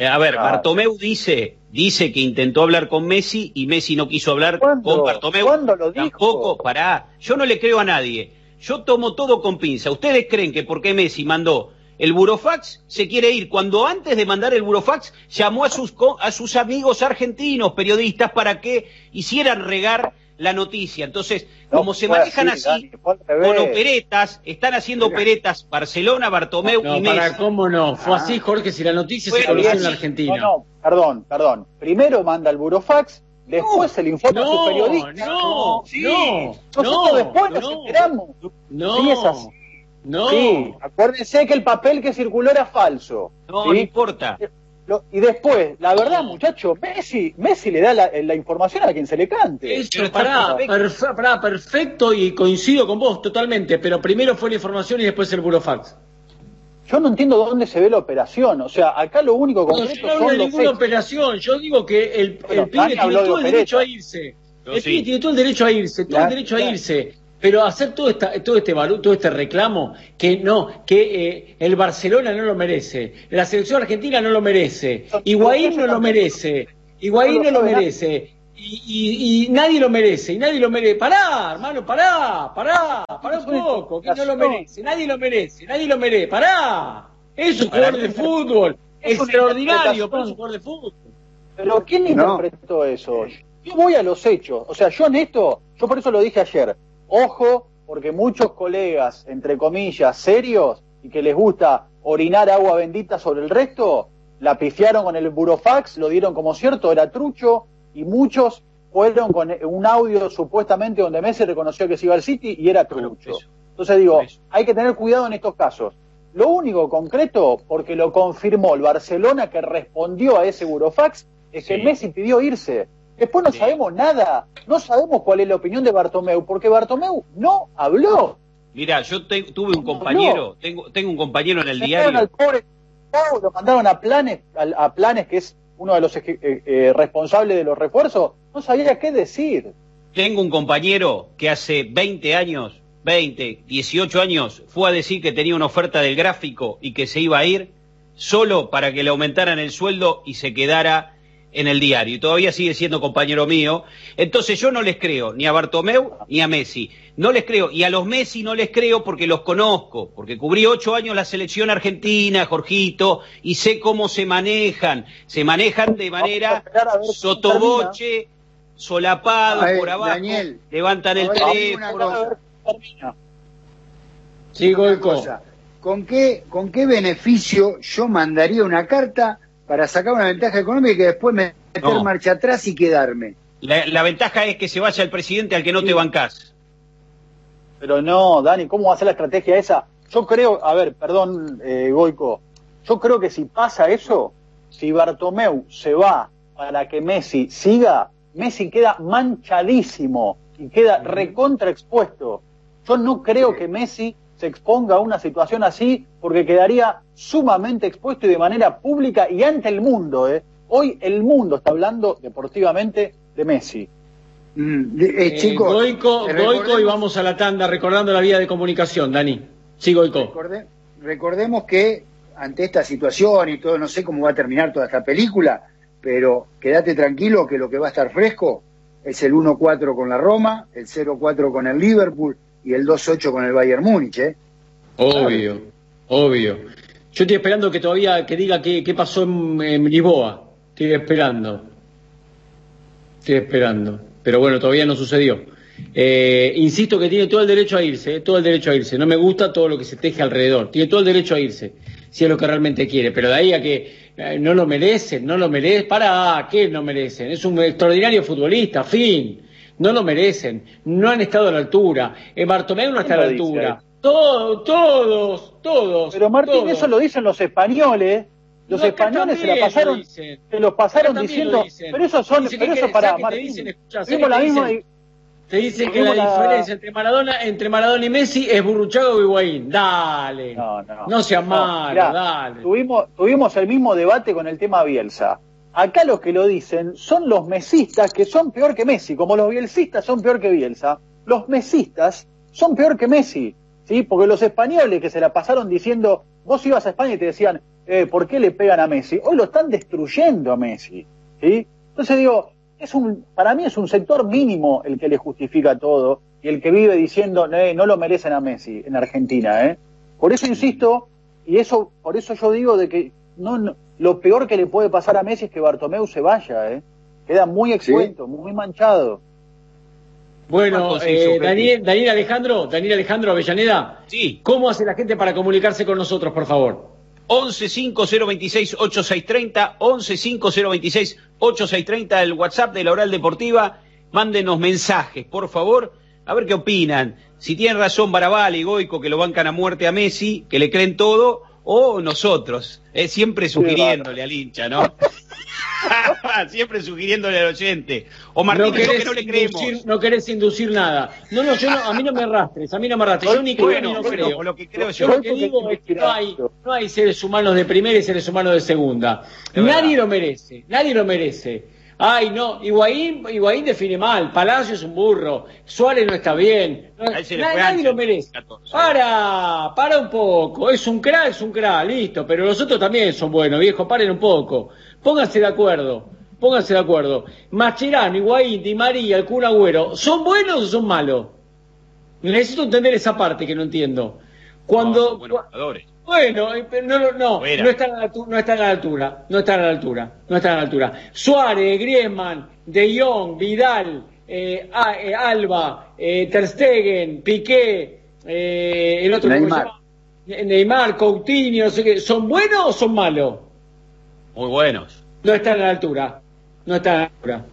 S5: A ver,
S6: Claro.
S5: Bartomeu dice, dice que intentó hablar con Messi y Messi no quiso hablar con Bartomeu.
S6: ¿Cuándo lo dijo?
S5: Tampoco, pará. Yo no le creo a nadie. Yo tomo todo con pinza. ¿Ustedes creen que porque Messi mandó el burofax se quiere ir? Cuando antes de mandar el burofax llamó a sus, co- a sus amigos argentinos, periodistas, para que hicieran regar la noticia. Entonces,
S6: No
S5: como se manejan
S6: así, Dani,
S5: con operetas, están haciendo operetas Barcelona, Bartomeu
S1: No,
S5: y Messi.
S1: para, ¿cómo no? Fue
S8: Ah.
S1: así, Jorge, si la noticia
S5: Fue
S1: se conoció en la Argentina.
S6: No, no, perdón, perdón. Primero manda el burofax, después se le informa a
S1: no,
S6: su periodista.
S1: no,
S6: sí.
S1: no,
S6: Nosotros
S1: no,
S6: después nos
S1: no.
S6: enteramos.
S1: No,
S6: Sí, es así.
S1: No.
S6: Sí, acuérdense que el papel que circuló era falso.
S5: No,
S6: ¿sí?
S5: no importa.
S6: Lo- y después, la verdad, muchacho, Messi, Messi le da la, la información a quien se le cante.
S1: Eso, pará,
S5: perfecto.
S1: perfe- pará, perfecto y coincido con vos totalmente, pero primero fue la información y después el burofax.
S6: Yo no entiendo dónde se ve la operación. O sea, acá lo único
S1: No,
S6: concreto
S1: yo no hablo
S6: son
S1: de
S6: los
S1: ninguna
S6: hechos.
S1: operación, yo digo que el,
S6: Bueno,
S1: el pibe tiene todo el derecho a irse.
S5: Yo
S1: el
S5: sí.
S1: pibe tiene todo el derecho a irse, todo el derecho a irse. Pero hacer todo, esta, todo este todo este reclamo que no, que eh, el Barcelona no lo merece, la selección argentina no lo merece, Higuaín no lo merece, Higuaín no lo merece, y, y- y nadie lo merece, y nadie lo merece. Pará, hermano, pará, pará, pará un poco, que no lo merece, nadie lo merece, nadie lo merece, pará. Es un jugador de fútbol, extraordinario, pero es un jugador de fútbol.
S6: Pero ¿quién interpretó eso? Yo voy a los hechos. O sea, yo en esto, yo por eso lo dije ayer. Ojo, porque muchos colegas, entre comillas, serios, y que les gusta orinar agua bendita sobre el resto, la pifiaron con el burofax, lo dieron como cierto, era trucho, y muchos fueron con un audio supuestamente donde Messi reconoció que se iba al City y era trucho. Entonces digo, hay que tener cuidado en estos casos. Lo único concreto, porque lo confirmó el Barcelona que respondió a ese burofax, es que. Messi pidió irse. Después no
S5: Sí.
S6: sabemos nada, no sabemos cuál es la opinión de Bartomeu, porque Bartomeu no habló.
S5: Mira, yo te- tuve un compañero, tengo, tengo un compañero en el
S6: Mandaron al
S5: diario.
S6: pobre lo mandaron a Planes, a, a Planes, que es uno de los eh, eh, responsables de los refuerzos, no sabía qué decir.
S5: Tengo un compañero que hace 20 años, 20, 18 años, fue a decir que tenía una oferta del gráfico y que se iba a ir solo para que le aumentaran el sueldo y se quedara en el diario. Y todavía sigue siendo compañero mío. Entonces yo no les creo ni a Bartomeu ni a Messi. No les creo. Y a los Messi no les creo porque los conozco, porque cubrí ocho años la selección argentina, Jorgito, y sé cómo se manejan. Se manejan de manera sotoboche, solapado,
S8: ver,
S5: por abajo,
S8: Daniel,
S5: levantan el teléfono.
S6: ver cómo termina.
S1: Sí,
S8: cosa, ¿Con qué, ¿Con qué beneficio yo mandaría una carta para sacar una ventaja económica y que después me meter
S5: No.
S8: marcha atrás y quedarme?
S5: La, la ventaja es que se vaya el presidente al que no te bancás.
S6: Pero no, Dani, ¿cómo va a ser la estrategia esa? Yo creo, a ver, perdón, eh, Goico, yo creo que si pasa eso, si Bartomeu se va para que Messi siga, Messi queda manchadísimo y queda recontra expuesto. Yo no creo que Messi se exponga a una situación así porque quedaría sumamente expuesto y de manera pública y ante el mundo. ¿eh? Hoy el mundo está hablando deportivamente de Messi.
S8: Mm, eh, chicos,
S1: Goico,
S8: eh,
S1: Goico y
S8: recordemos-
S1: vamos a la tanda recordando la vía de comunicación, Dani. Sí, Goico.
S8: Recorde- recordemos que ante esta situación y todo, no sé cómo va a terminar toda esta película, pero quédate tranquilo que lo que va a estar fresco es el 1-4 con la Roma, el 0-4 con el Liverpool y el 2-8 con el Bayern Múnich. ¿eh?
S1: Obvio, obvio. Yo estoy esperando que todavía que diga qué, qué pasó en, en Lisboa. Estoy esperando. Estoy esperando. Pero bueno, todavía no sucedió. Eh, insisto que tiene todo el derecho a irse, eh, todo el derecho a irse. No me gusta todo lo que se teje alrededor. Tiene todo el derecho a irse, si es lo que realmente quiere. Pero de ahí a que eh, no lo merecen, no lo merecen. Para, ¿qué no merecen? Es un extraordinario futbolista, fin. No lo merecen, no han estado a la altura. Eh, Bartomeu no está a la altura. Todos, todos, todos.
S6: Pero Martín,
S1: todos.
S6: eso lo dicen los españoles. Los
S1: No,
S6: españoles se la pasaron, se los pasaron diciendo,
S1: lo
S6: pero eso son, pero
S1: que-
S6: eso para
S1: ¿sabes qué te
S6: Martín.
S1: dicen? Escuchá, ¿sabes
S6: Tuvimos
S1: qué
S6: la
S1: te
S6: misma
S1: dicen? Te dicen que la diferencia entre Maradona, entre Maradona y Messi es Burruchaga o Higuaín. Dale.
S6: No, no.
S1: No seas
S6: No,
S1: malo,
S6: mirá,
S1: dale.
S6: Tuvimos, tuvimos el mismo debate con el tema Bielsa. Acá los que lo dicen son los mesistas que son peor que Messi, como los bielsistas son peor que Bielsa. Los mesistas son peor que Messi, ¿sí? Porque los españoles que se la pasaron diciendo, vos ibas a España y te decían, eh, ¿por qué le pegan a Messi? Hoy lo están destruyendo a Messi, ¿sí? Entonces digo, es un, para mí es un sector mínimo el que le justifica todo y el que vive diciendo, "Eh, no lo merecen a Messi en Argentina, ¿eh? Por eso insisto, y eso, por eso yo digo de que no- lo peor que le puede pasar a Messi es que Bartomeu se vaya, ¿eh? Queda muy expuesto, muy manchado.
S1: Bueno,
S5: ¿Cuánto se
S1: eh? Daniel, Daniel Alejandro, Daniel Alejandro Avellaneda,
S5: Sí,
S1: ¿cómo hace la gente para comunicarse con nosotros, por favor?
S5: 11 5026 8630, 11 5026 8630, el WhatsApp de la Oral Deportiva. Mándenos mensajes, por favor, a ver qué opinan. Si tienen razón Barabal y Goico que lo bancan a muerte a Messi, que le creen todo, o nosotros, eh, siempre sugiriéndole al hincha, ¿no? siempre sugiriéndole al oyente. O Martín, yo que no le creemos.
S1: inducir, no querés inducir nada. No, no, yo no, a mí no me arrastres, a mí no me arrastres. Yo ni creo
S5: Bueno,
S1: no creo.
S5: lo que creo
S1: yo
S5: yo.
S1: lo que digo es que no hay, no hay seres humanos de primera y seres humanos de segunda. Nadie lo merece, nadie lo merece. Ay, no, Higuaín, Higuaín define mal, Palacio es un burro, Suárez no está bien, nadie lo merece.
S5: 14.
S1: Para, para un poco, es un crack, es un crack, listo, pero los otros también son buenos, viejo, paren un poco, pónganse de acuerdo, pónganse de acuerdo. Mascherano, Higuaín, Di María, el Kun Agüero, ¿son buenos o son malos? Necesito entender esa parte que no entiendo.
S5: No,
S1: Cuando,
S5: son buenos jugadores.
S1: Bueno, eh, pero no, no, no, no están, a la, altu- no están a la altura, no están a la altura, no están a la altura. Suárez, Griezmann, De Jong, Vidal, eh, A- eh, Alba, eh, Ter Stegen, Piqué, eh, el otro ¿cómo se
S8: Neymar.
S1: Neymar, Coutinho, no sé qué, ¿son buenos o son malos?
S5: Muy buenos.
S1: No están a la altura, no están a la altura.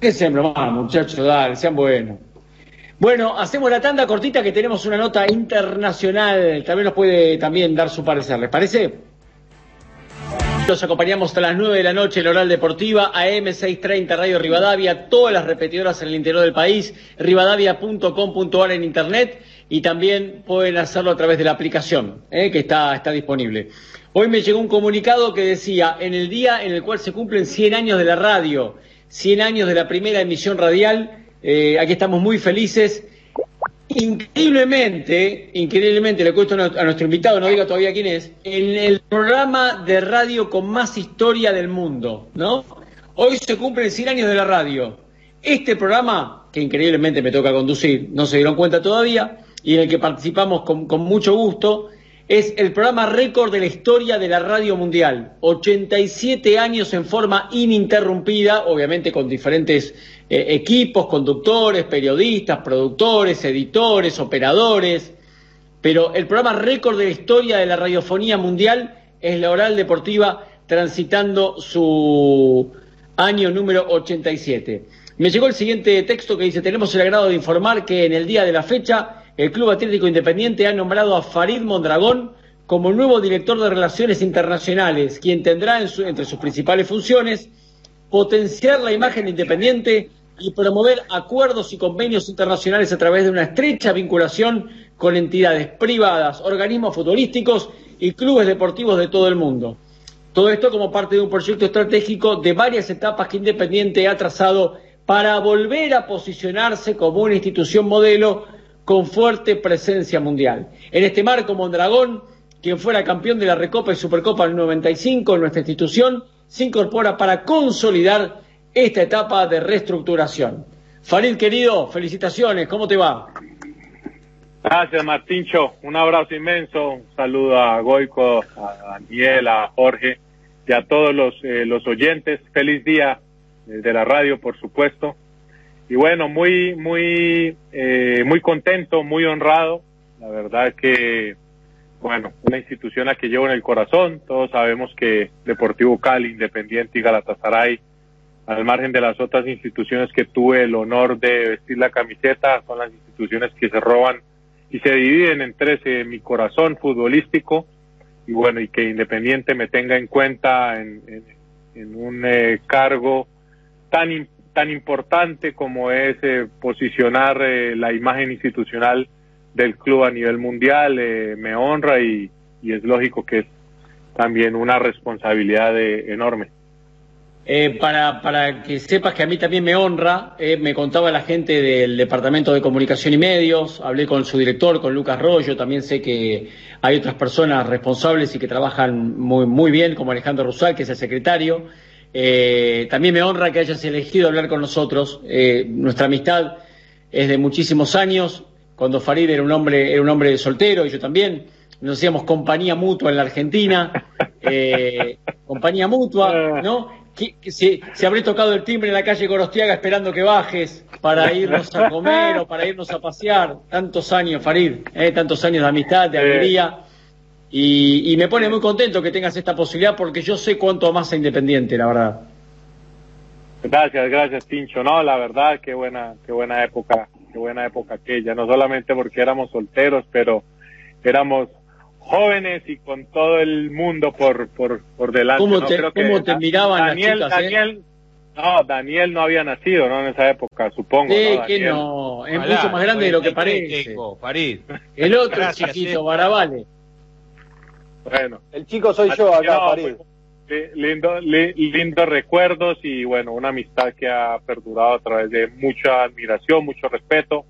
S1: ¿Qué se bromar, muchachos? Dale, sean buenos. Bueno, hacemos la tanda cortita que tenemos una nota internacional. También nos puede también dar su parecer, ¿les parece? Los acompañamos hasta las 9 de la noche en Oral Deportiva, AM630 Radio Rivadavia, todas las repetidoras en el interior del país, rivadavia.com.ar en internet y también pueden hacerlo a través de la aplicación eh, que está, está disponible. Hoy me llegó un comunicado que decía, en el día en el cual se cumplen 100 años de la radio, 100 años de la primera emisión radial, eh, aquí estamos muy felices. Increíblemente, increíblemente, le cuento a nuestro- invitado, no diga todavía quién es, en el programa de radio con más historia del mundo, ¿no? Hoy se cumplen 100 años de la radio. Este programa, que increíblemente me toca conducir, no se dieron cuenta todavía, y en el que participamos con mucho gusto, es el programa récord de la historia de la radio mundial. 87 años en forma ininterrumpida, obviamente con diferentes eh, equipos, conductores, periodistas, productores, editores, operadores. Pero el programa récord de la historia de la radiofonía mundial es la Oral Deportiva transitando su año número 87. Me llegó el siguiente texto que dice, tenemos el agrado de informar que en el día de la fecha el Club Atlético Independiente ha nombrado a Farid Mondragón como nuevo director de Relaciones Internacionales, quien tendrá entre sus principales funciones potenciar la imagen independiente y promover acuerdos y convenios internacionales a través de una estrecha vinculación con entidades privadas, organismos futbolísticos y clubes deportivos de todo el mundo. Todo esto como parte de un proyecto estratégico de varias etapas que Independiente ha trazado para volver a posicionarse como una institución modelo con fuerte presencia mundial. En este marco, Mondragón, quien fuera campeón de la Recopa y Supercopa en el 95 en nuestra institución, se incorpora para consolidar esta etapa de reestructuración. Farid, querido, felicitaciones, ¿cómo te va?
S9: Gracias, Martincho. Un abrazo inmenso. Un saludo a Goico, a Daniel, a Jorge y a todos los, eh, los oyentes. Feliz día de la radio, por supuesto. Y bueno, muy, muy, eh, muy contento, muy honrado. La verdad que, bueno, una institución a que llevo en el corazón. Todos sabemos que Deportivo Cali, Independiente y Galatasaray, al margen de las otras instituciones que tuve el honor de vestir la camiseta, son las instituciones que se roban y se dividen en tres, eh, mi corazón futbolístico, y bueno, y que Independiente me tenga en cuenta en, un eh, cargo tan, tan importante como es eh, posicionar eh, la imagen institucional del club a nivel mundial, me honra y, es lógico que es también una responsabilidad enorme.
S1: Eh, para, para que sepas que a mí también me honra, eh, me contaba la gente del Departamento de Comunicación y Medios, hablé con su director, con Lucas Rollo, también sé que hay otras personas responsables y que trabajan muy, muy bien, como Alejandro Rusal, que es el secretario. Eh, también me honra que hayas elegido hablar con nosotros. nuestra amistad es de muchísimos años. Cuando Farid era un hombre, era un hombre soltero y yo también. Nos hacíamos compañía mutua en la Argentina. compañía mutua, ¿no? si, habré tocado el timbre en la calle Gorostiaga esperando que bajes para irnos a comer o para irnos a pasear. Tantos años, Farid, ¿eh? tantos años de amistad, de alegría. Y, me pone muy contento que tengas esta posibilidad porque yo sé cuánto más a Independiente, la verdad.
S9: Gracias, gracias, Pincho. No, la verdad, qué buena, qué buena época, qué buena época aquella. No solamente porque éramos solteros, pero éramos jóvenes y con todo el mundo por, por, por delante.
S1: ¿Cómo te, ¿cómo te miraban
S9: Daniel,
S1: las chicas,
S9: eh? Daniel, No, Daniel no había nacido, ¿no? En esa época, supongo.
S1: Sí, que no. Es mucho más grande de lo que parece.
S5: Farid.
S1: El otro chiquito, Barabale.
S6: Bueno. El chico soy yo acá.
S9: Pues, lindo, lindos recuerdos y bueno, una amistad que ha perdurado a través de mucha admiración, mucho respeto.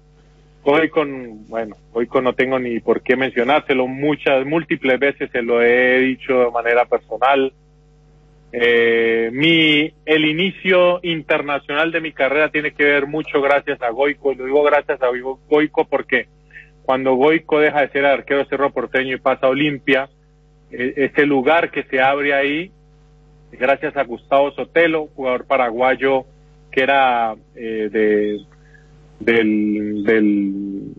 S9: Hoy con, bueno, hoy con no tengo ni por qué mencionárselo, muchas, múltiples veces se lo he dicho de manera personal. Eh, mi, el inicio internacional de mi carrera tiene que ver mucho gracias a Goico, y lo digo gracias a Goico porque cuando Goico deja de ser arquero Cerro Porteño y pasa a Olimpia, e, ese lugar que se abre ahí, gracias a Gustavo Sotelo, jugador paraguayo que era eh, de del,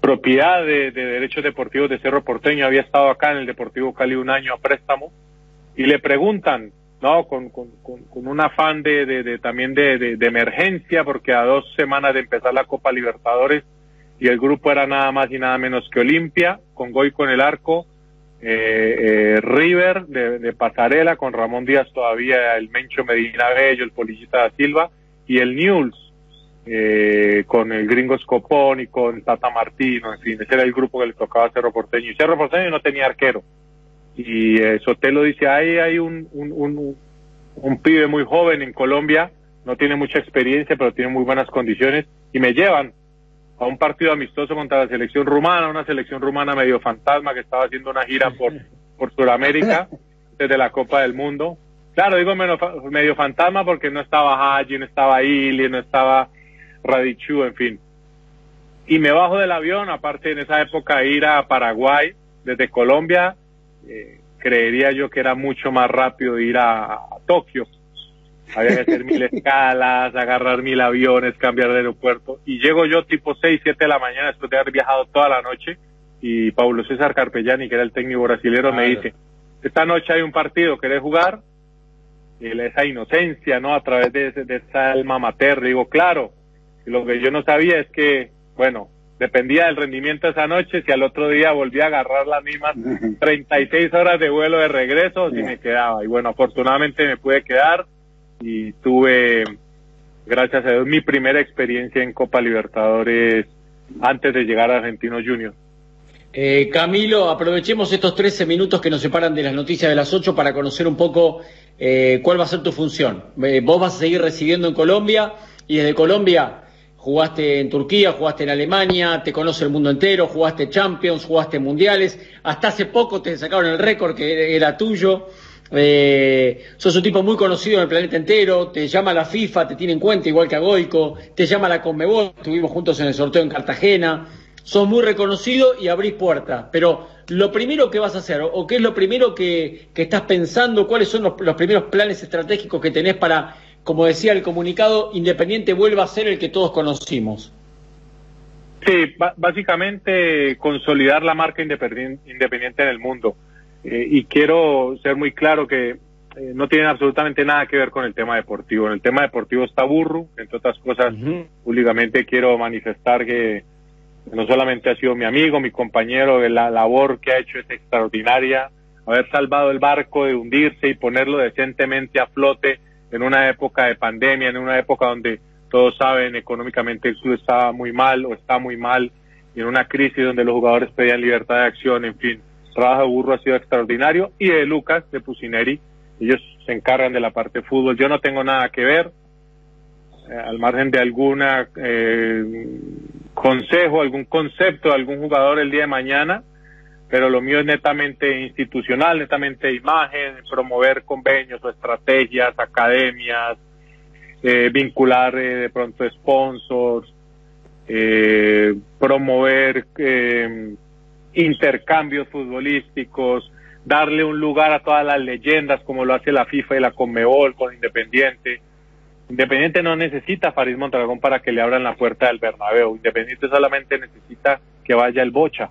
S9: propiedad de, derechos deportivos de Cerro Porteño, había estado acá en el Deportivo Cali un año a préstamo, y le preguntan, ¿no? Con, con, con, un afán de, de, también de, de, emergencia, porque a dos semanas de empezar la Copa Libertadores, y el grupo era nada más y nada menos que Olimpia, con Goy con el arco, eh, eh, River de, Pasarela, con Ramón Díaz todavía, el Mencho Medina Bello, el Polillita da Silva, y el Newell's, eh, con el gringo Scopón y con Tata Martino, en fin, ese era el grupo que le tocaba a Cerro Porteño. Y Cerro Porteño no tenía arquero. Y eh, Sotelo dice, ahí hay un, un, un, un pibe muy joven en Colombia, no tiene mucha experiencia, pero tiene muy buenas condiciones, y me llevan a un partido amistoso contra la selección rumana, una selección rumana medio fantasma que estaba haciendo una gira por, por Sudamérica desde la Copa del Mundo. Claro, digo medio, fantasma porque no estaba Haji, no estaba Ili, no estaba Radichu, en fin. Y me bajo del avión, aparte en esa época ir a Paraguay desde Colombia, eh, creería yo que era mucho más rápido ir a, Tokio. Había que hacer mil escalas, agarrar mil aviones, cambiar de aeropuerto. Y llego yo tipo 6, 7 de la mañana después de haber viajado toda la noche. Y Paulo César Carpellani, que era el técnico brasileño, me dice, esta noche hay un partido, ¿querés jugar? el- esa inocencia, ¿no? A través de, ese- de esa alma materna. Digo, claro, lo que yo no sabía es que, bueno, dependía del rendimiento esa noche, si al otro día volvía a agarrar las mismas 36 horas de vuelo de regreso, si me quedaba. Y bueno, afortunadamente me pude quedar y tuve, gracias a Dios, mi primera experiencia en Copa Libertadores antes de llegar a Argentinos Juniors.
S1: Eh, Camilo, aprovechemos estos 13 minutos que nos separan de las noticias de las 8 para conocer un poco eh, cuál va a ser tu función. Eh, vos vas a seguir residiendo en Colombia y desde Colombia jugaste en Turquía, jugaste en Alemania, te conoce el mundo entero, jugaste Champions, jugaste Mundiales, hasta hace poco te sacaron el récord que era tuyo. Eh, sos un tipo muy conocido en el planeta entero, te llama la FIFA, te tiene en cuenta igual que a Goico, te llama la Conmebol, estuvimos juntos en el sorteo en Cartagena, sos muy reconocido y abrís puertas, pero lo primero que vas a hacer, o qué es lo primero que, que estás pensando, cuáles son los, los primeros planes estratégicos que tenés para, como decía el comunicado, Independiente vuelva a ser el que todos conocimos.
S9: Sí, básicamente consolidar la marca independien- independiente en el mundo. Eh, y quiero ser muy claro que eh, no tiene absolutamente nada que ver con el tema deportivo. En el tema deportivo está Burru, entre otras cosas, públicamente quiero manifestar que no solamente ha sido mi amigo, mi compañero, la labor que ha hecho es extraordinaria, haber salvado el barco de hundirse y ponerlo decentemente a flote en una época de pandemia, en una época donde todos saben económicamente el club estaba muy mal o está muy mal y en una crisis donde los jugadores pedían libertad de acción, en fin, trabajo de Burro ha sido extraordinario y de Lucas, de Pusineri, ellos se encargan de la parte de fútbol, yo no tengo nada que ver, eh, al margen de alguna eh, consejo, algún concepto de algún jugador el día de mañana, pero lo mío es netamente institucional, netamente imagen, promover convenios o estrategias, academias, eh, vincular eh, de pronto sponsors, eh, promover intercambios futbolísticos, darle un lugar a todas las leyendas como lo hace la FIFA y la Conmebol con Independiente. Independiente no necesita a Farid Mondragón para que le abran la puerta del Bernabéu. Independiente solamente necesita que vaya el Bocha.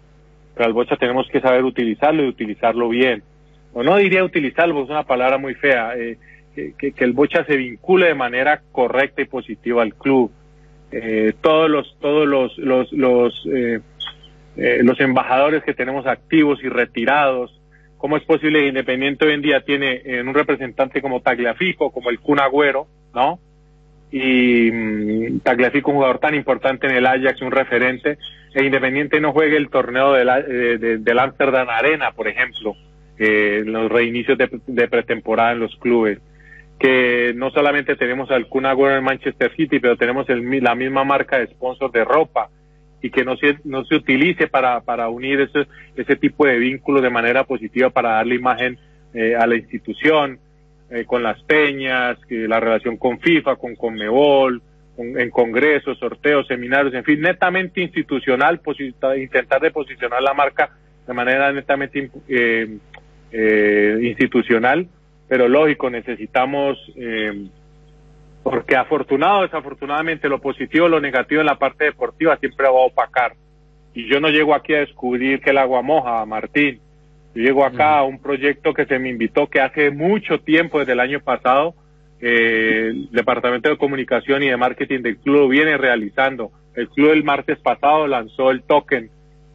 S9: Pero al Bocha tenemos que saber utilizarlo y utilizarlo bien. O no diría utilizarlo, es una palabra muy fea. eh, que, el Bocha se vincule de manera correcta y positiva al club. Eh, todos los todos los los los, eh, eh, los embajadores que tenemos activos y retirados. ¿Cómo es posible que Independiente hoy en día tiene en un representante como Tagliafico, como el Kun Agüero, ¿no? Y mm, Tagliafico, un jugador tan importante en el Ajax, un referente, e Independiente no juegue el torneo del, A- eh, de- del Amsterdam Arena, por ejemplo, eh, los reinicios de, de pretemporada en los clubes que no solamente tenemos al Kun Agüero en Manchester City, pero tenemos el la misma marca de sponsor de ropa y que no se, no se utilice para, para unir ese, ese tipo de vínculos de manera positiva para darle imagen eh, a la institución, eh, con las peñas, que la relación con FIFA, con Conmebol, con- en congresos, sorteos, seminarios, en fin, netamente institucional, intentar de posicionar la marca de manera netamente eh, eh, institucional, pero lógico, necesitamos, porque afortunado o desafortunadamente lo positivo o lo negativo en la parte deportiva siempre va a opacar. Y yo no llego aquí a descubrir que el agua moja, Martín. Yo llego acá a un proyecto que se me invitó que hace mucho tiempo, desde el año pasado, eh, el Departamento de Comunicación y de Marketing del club viene realizando. El club el martes pasado lanzó el token,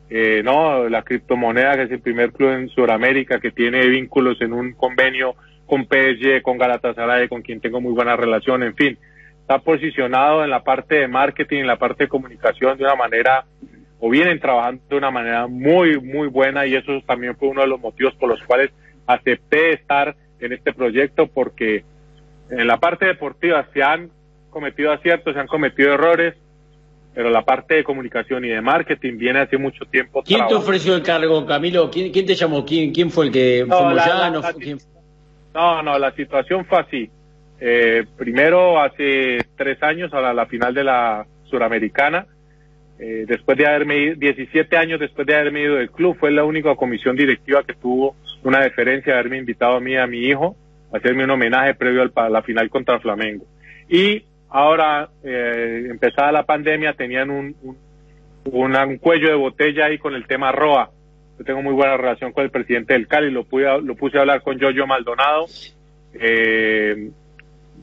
S9: eh, no, la criptomoneda que es el primer club en Sudamérica que tiene vínculos en un convenio con PSG, con Galatasaray, con quien tengo muy buena relación, en fin, está posicionado en la parte de marketing, en la parte de comunicación de una manera, o vienen trabajando de una manera muy, muy buena y eso también fue uno de los motivos por los cuales acepté estar en este proyecto porque en la parte deportiva se han cometido aciertos, se han cometido errores, pero la parte de comunicación y de marketing viene hace mucho tiempo.
S1: ¿Quién te ofreció el cargo, Camilo? ¿Quién, quién te llamó? ¿Quién, quién fue el que
S9: No,
S1: fue
S9: la-
S1: Moyano?
S9: la-
S1: ¿Fue- quién-
S9: No, no, la situación fue así. Eh, primero, hace tres años, a la, final de la Suramericana, eh, después de haberme ido, 17 años después de haberme ido del club, fue la única comisión directiva que tuvo una deferencia de haberme invitado a mí a mi hijo a hacerme un homenaje previo al, a la final contra Flamengo. Y ahora, eh, empezada la pandemia, tenían un, un, una- un cuello de botella ahí con el tema ROA. Yo tengo muy buena relación con el presidente del Cali, lo, pude, lo puse a hablar con Giorgio Maldonado Eh,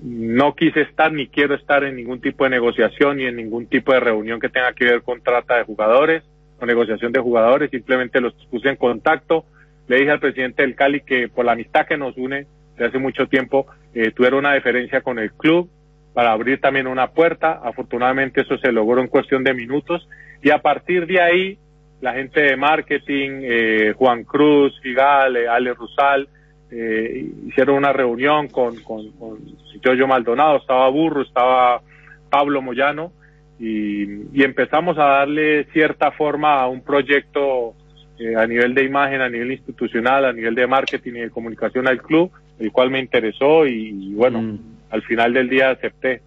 S9: no quise estar ni quiero estar en ningún tipo de negociación ni en ningún tipo de reunión que tenga que ver con trata de jugadores o negociación de jugadores, simplemente los puse en contacto. Le dije al presidente del Cali que por la amistad que nos une desde hace mucho tiempo, eh, tuviera una diferencia con el club para abrir también una puerta. Afortunadamente eso se logró en cuestión de minutos y a partir de ahí la gente de marketing, eh, Juan Cruz, Figal, eh, Ale Rusal, eh, hicieron una reunión con, con, con Yoyo Maldonado, estaba Burro, estaba Pablo Moyano, y, y empezamos a darle cierta forma a un proyecto eh, a nivel de imagen, a nivel institucional, a nivel de marketing y de comunicación al club, el cual me interesó y, y bueno,
S1: Mm.
S9: al final del día acepté.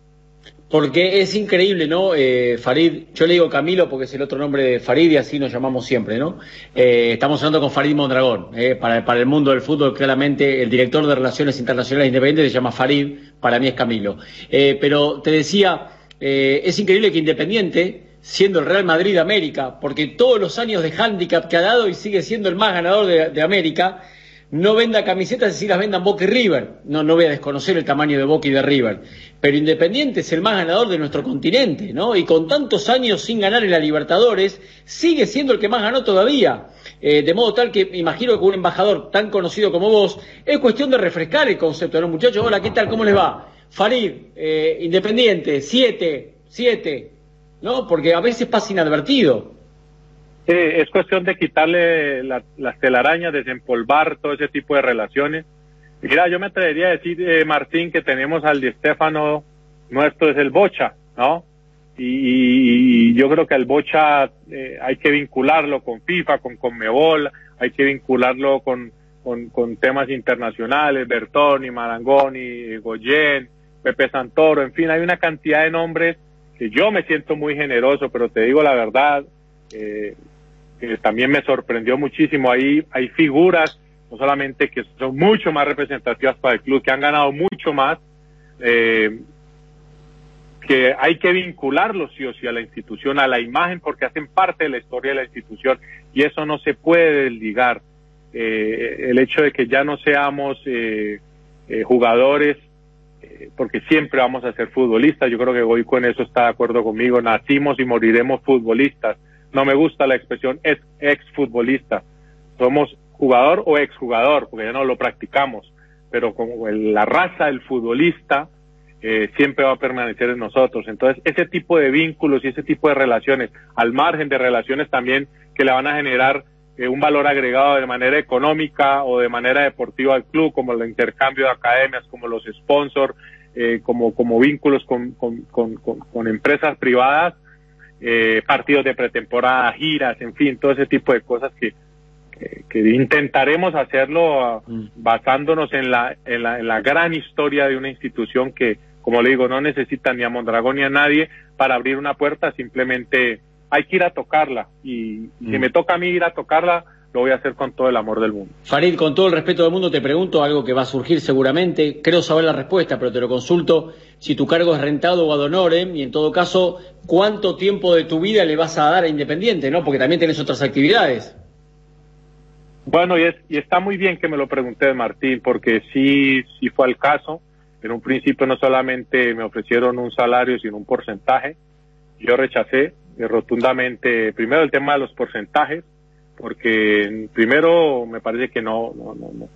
S1: Porque es increíble, ¿no? Eh, Farid, yo le digo Camilo porque es el otro nombre de Farid y así nos llamamos siempre, ¿no? Eh, estamos hablando con Farid Mondragón. eh, para, el mundo del fútbol, claramente, el director de Relaciones Internacionales Independientes se llama Farid, para mí es Camilo. Eh, pero te decía, eh, es increíble que Independiente, siendo el Real Madrid de América, porque todos los años de handicap que ha dado y sigue siendo el más ganador de América, no venda camisetas y si las vendan Boca y River. No, no voy a desconocer el tamaño de Boca y de River. Pero Independiente es el más ganador de nuestro continente, ¿no? Y con tantos años sin ganar en la Libertadores, sigue siendo el que más ganó todavía. Eh, de modo tal que imagino que un embajador tan conocido como vos, es cuestión de refrescar el concepto, ¿no? Muchachos, hola, ¿qué tal? ¿Cómo les va? Farid, eh, Independiente, siete, siete, ¿no? Porque a veces pasa inadvertido.
S9: Eh, es cuestión de quitarle la- las telarañas, desempolvar todo ese tipo de relaciones. Mira, yo me atrevería a decir, eh, Martín, que tenemos al Di Stefano, nuestro es el Bocha, ¿no? Y, y- y yo creo que al Bocha eh, hay que vincularlo con FIFA, con Conmebol, hay que vincularlo con, con, con temas internacionales, Bertoni, Marangoni, Goyen, Pepe Santoro, en fin, hay una cantidad de nombres que yo me siento muy generoso, pero te digo la verdad, eh, también me sorprendió muchísimo. Ahí hay figuras, no solamente que son mucho más representativas para el club, que han ganado mucho más, eh, que hay que vincularlos sí o sí a la institución, a la imagen, porque hacen parte de la historia de la institución y eso no se puede desligar. Eh, el hecho de que ya no seamos eh, eh, jugadores, porque siempre vamos a ser futbolistas, yo creo que Goy con eso está de acuerdo conmigo, nacimos y moriremos futbolistas. No me gusta la expresión ex, futbolista. Somos jugador o exjugador, porque ya no lo practicamos, pero como el- la raza del futbolista eh, siempre va a permanecer en nosotros. Entonces, ese tipo de vínculos y ese tipo de relaciones, al margen de relaciones también que le van a generar eh, un valor agregado de manera económica o de manera deportiva al club, como el intercambio de academias, como los sponsors, eh, como, como vínculos con, con, con- con empresas privadas, eh, partidos de pretemporada, giras, en fin, todo ese tipo de cosas que, que, que intentaremos hacerlo ah, basándonos en la, en, la, en la gran historia de una institución que, como le digo, no necesita ni a Mondragón ni a nadie para abrir una puerta, simplemente hay que ir a tocarla y, y si
S1: Mm.
S9: me toca a mí ir a tocarla, lo voy a hacer con todo el amor del mundo.
S1: Farid, con todo el respeto del mundo, te pregunto algo que va a surgir seguramente. Creo saber la respuesta, pero te lo consulto. Si tu cargo es rentado o ad honorem, y en todo caso, ¿cuánto tiempo de tu vida le vas a dar a Independiente? ¿no? Porque también tenés otras actividades.
S9: Bueno, y, es, y está muy bien que me lo pregunté, Martín, porque sí, sí fue el caso. En un principio no solamente me ofrecieron un salario, sino un porcentaje. Yo rechacé eh, rotundamente, primero el tema de los porcentajes, porque primero me parece que no, no, no, no.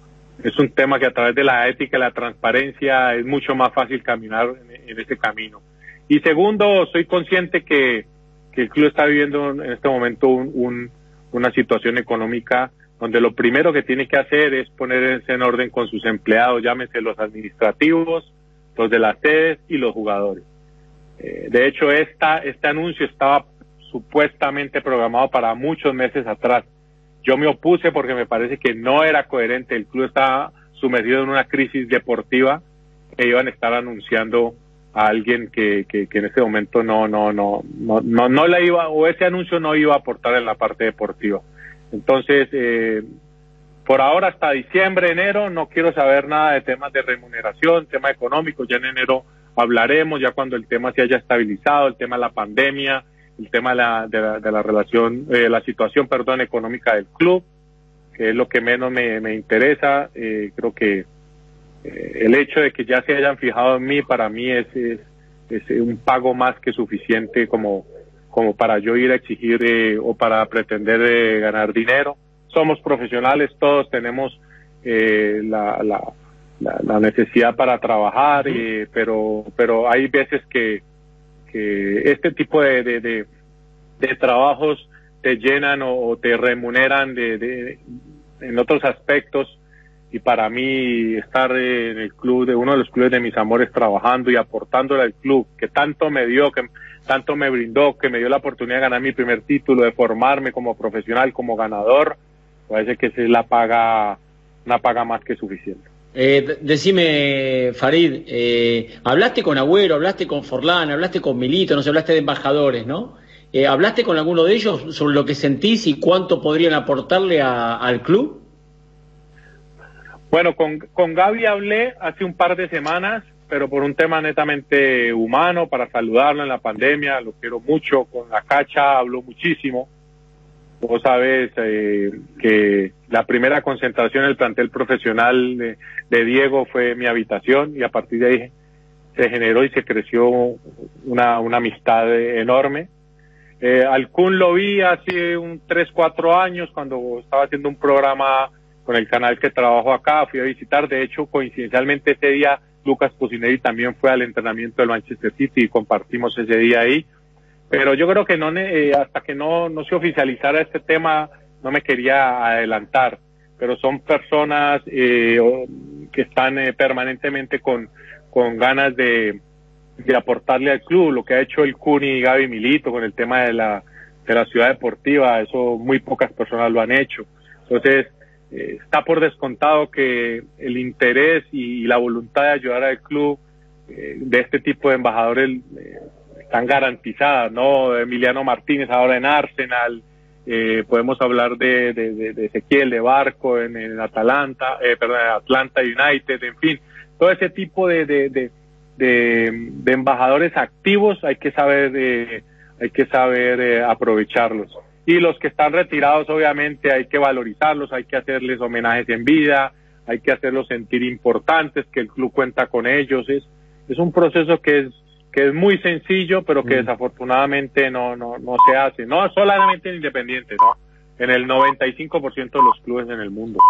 S9: Es un tema que a través de la ética y la transparencia es mucho más fácil caminar en, en ese camino. Y segundo, soy consciente que, el club está viviendo en este momento un, una situación económica donde lo primero que tiene que hacer es ponerse en orden con sus empleados, llámese los administrativos, los de las sedes y los jugadores. Eh, de hecho, esta, este anuncio estaba supuestamente programado para muchos meses atrás. Yo me opuse porque me parece que no era coherente. El club estaba sumergido en una crisis deportiva que iban a estar anunciando a alguien que, que, en ese momento no, no, no, no, no, no la iba, o ese anuncio no iba a aportar en la parte deportiva. Entonces, eh, por ahora hasta diciembre, enero, no quiero saber nada de temas de remuneración, tema económico, ya en enero hablaremos, ya cuando el tema se haya estabilizado, el tema de la pandemia, el tema de la, de la, de la relación, eh, la situación, perdón, económica del club, que es lo que menos me, me interesa, eh, creo que eh, el hecho de que ya se hayan fijado en mí para mí es, es, es un pago más que suficiente como, como para yo ir a exigir eh, o para pretender eh, ganar dinero. Somos profesionales, todos tenemos eh, la, la, la, necesidad para trabajar, eh, pero, pero hay veces que, que este tipo de, de, trabajos te llenan o, te remuneran de, en otros aspectos y para mí estar en el club de uno de los clubes de mis amores trabajando y aportándole al club que tanto me dio, que tanto me brindó, que me dio la oportunidad de ganar mi primer título, de formarme como profesional, como ganador, parece que es la paga, una paga más que suficiente.
S1: Eh, decime, Farid, eh, hablaste con Agüero, hablaste con Forlán, hablaste con Milito, no sé, hablaste de embajadores, ¿no? Eh, ¿Hablaste con alguno de ellos sobre lo que sentís y cuánto podrían aportarle a- al club?
S9: Bueno, con, con Gaby hablé hace un par de semanas, pero por un tema netamente humano, para saludarlo en la pandemia, lo quiero mucho. Con la cacha habló muchísimo. Vos sabes eh, que la primera concentración del plantel profesional de, Diego fue mi habitación y a partir de ahí se generó y se creció una, una amistad enorme. Eh, al Kun lo vi hace un 3, 4 años cuando estaba haciendo un programa con el canal que trabajo acá, fui a visitar, de hecho coincidencialmente ese día Lucas Pusineri también fue al entrenamiento del Manchester City y compartimos ese día ahí, pero yo creo que no eh, hasta que no, no se oficializara este tema no me quería adelantar, pero son personas eh, que están eh, permanentemente con, con ganas de, de aportarle al club, lo que ha hecho el Cuni y Gaby Milito con el tema de la, de la ciudad deportiva, eso muy pocas personas lo han hecho. Entonces, eh, está por descontado que el interés y, la voluntad de ayudar al club eh, de este tipo de embajadores eh, están garantizadas, ¿no? Emiliano Martínez ahora en Arsenal, eh, podemos hablar de, de, de- de Ezequiel de Barco en, en Atalanta, eh, perdón, Atlanta United, en fin, todo ese tipo de embajadores activos hay que saber, eh, hay que saber eh, aprovecharlos. Y los que están retirados, obviamente, hay que valorizarlos, hay que hacerles homenajes en vida, hay que hacerlos sentir importantes, que el club cuenta con ellos. Es, es un proceso que es, que es muy sencillo, pero que desafortunadamente no, no, no se hace. No solamente en Independiente, ¿no? En el 95% de los clubes en el mundo.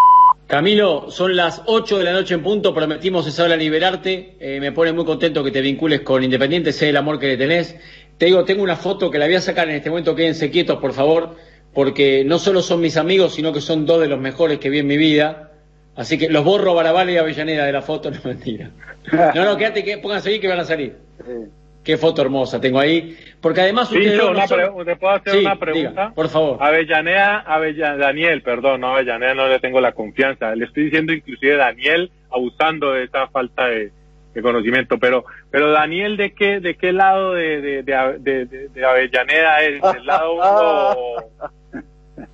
S1: Camilo, son las 8 de la noche en punto, prometimos esa hora liberarte. Eh, me pone muy contento que te vincules con Independiente, sé el amor que le tenés. Te digo, tengo una foto que la voy a sacar en este momento, quédense quietos, por favor, porque no solo son mis amigos, sino que son dos de los mejores que vi en mi vida. Así que los borro Barabal y Avellaneda de la foto, no mentira. No, no, quédate, que pónganse ahí que van a salir. Qué foto hermosa tengo ahí. Porque además ustedes no
S9: una
S1: son-
S9: ¿te puedo hacer
S1: Sí,
S9: una pregunta?
S1: diga, por favor.
S9: Avellaneda, Avella- Daniel, perdón, no Avellaneda, no le tengo la confianza. Le estoy diciendo inclusive Daniel abusando de esa falta de, de conocimiento, pero pero Daniel, ¿de qué de qué lado de, de, de, de- de- de Avellaneda es? ¿Del lado uno?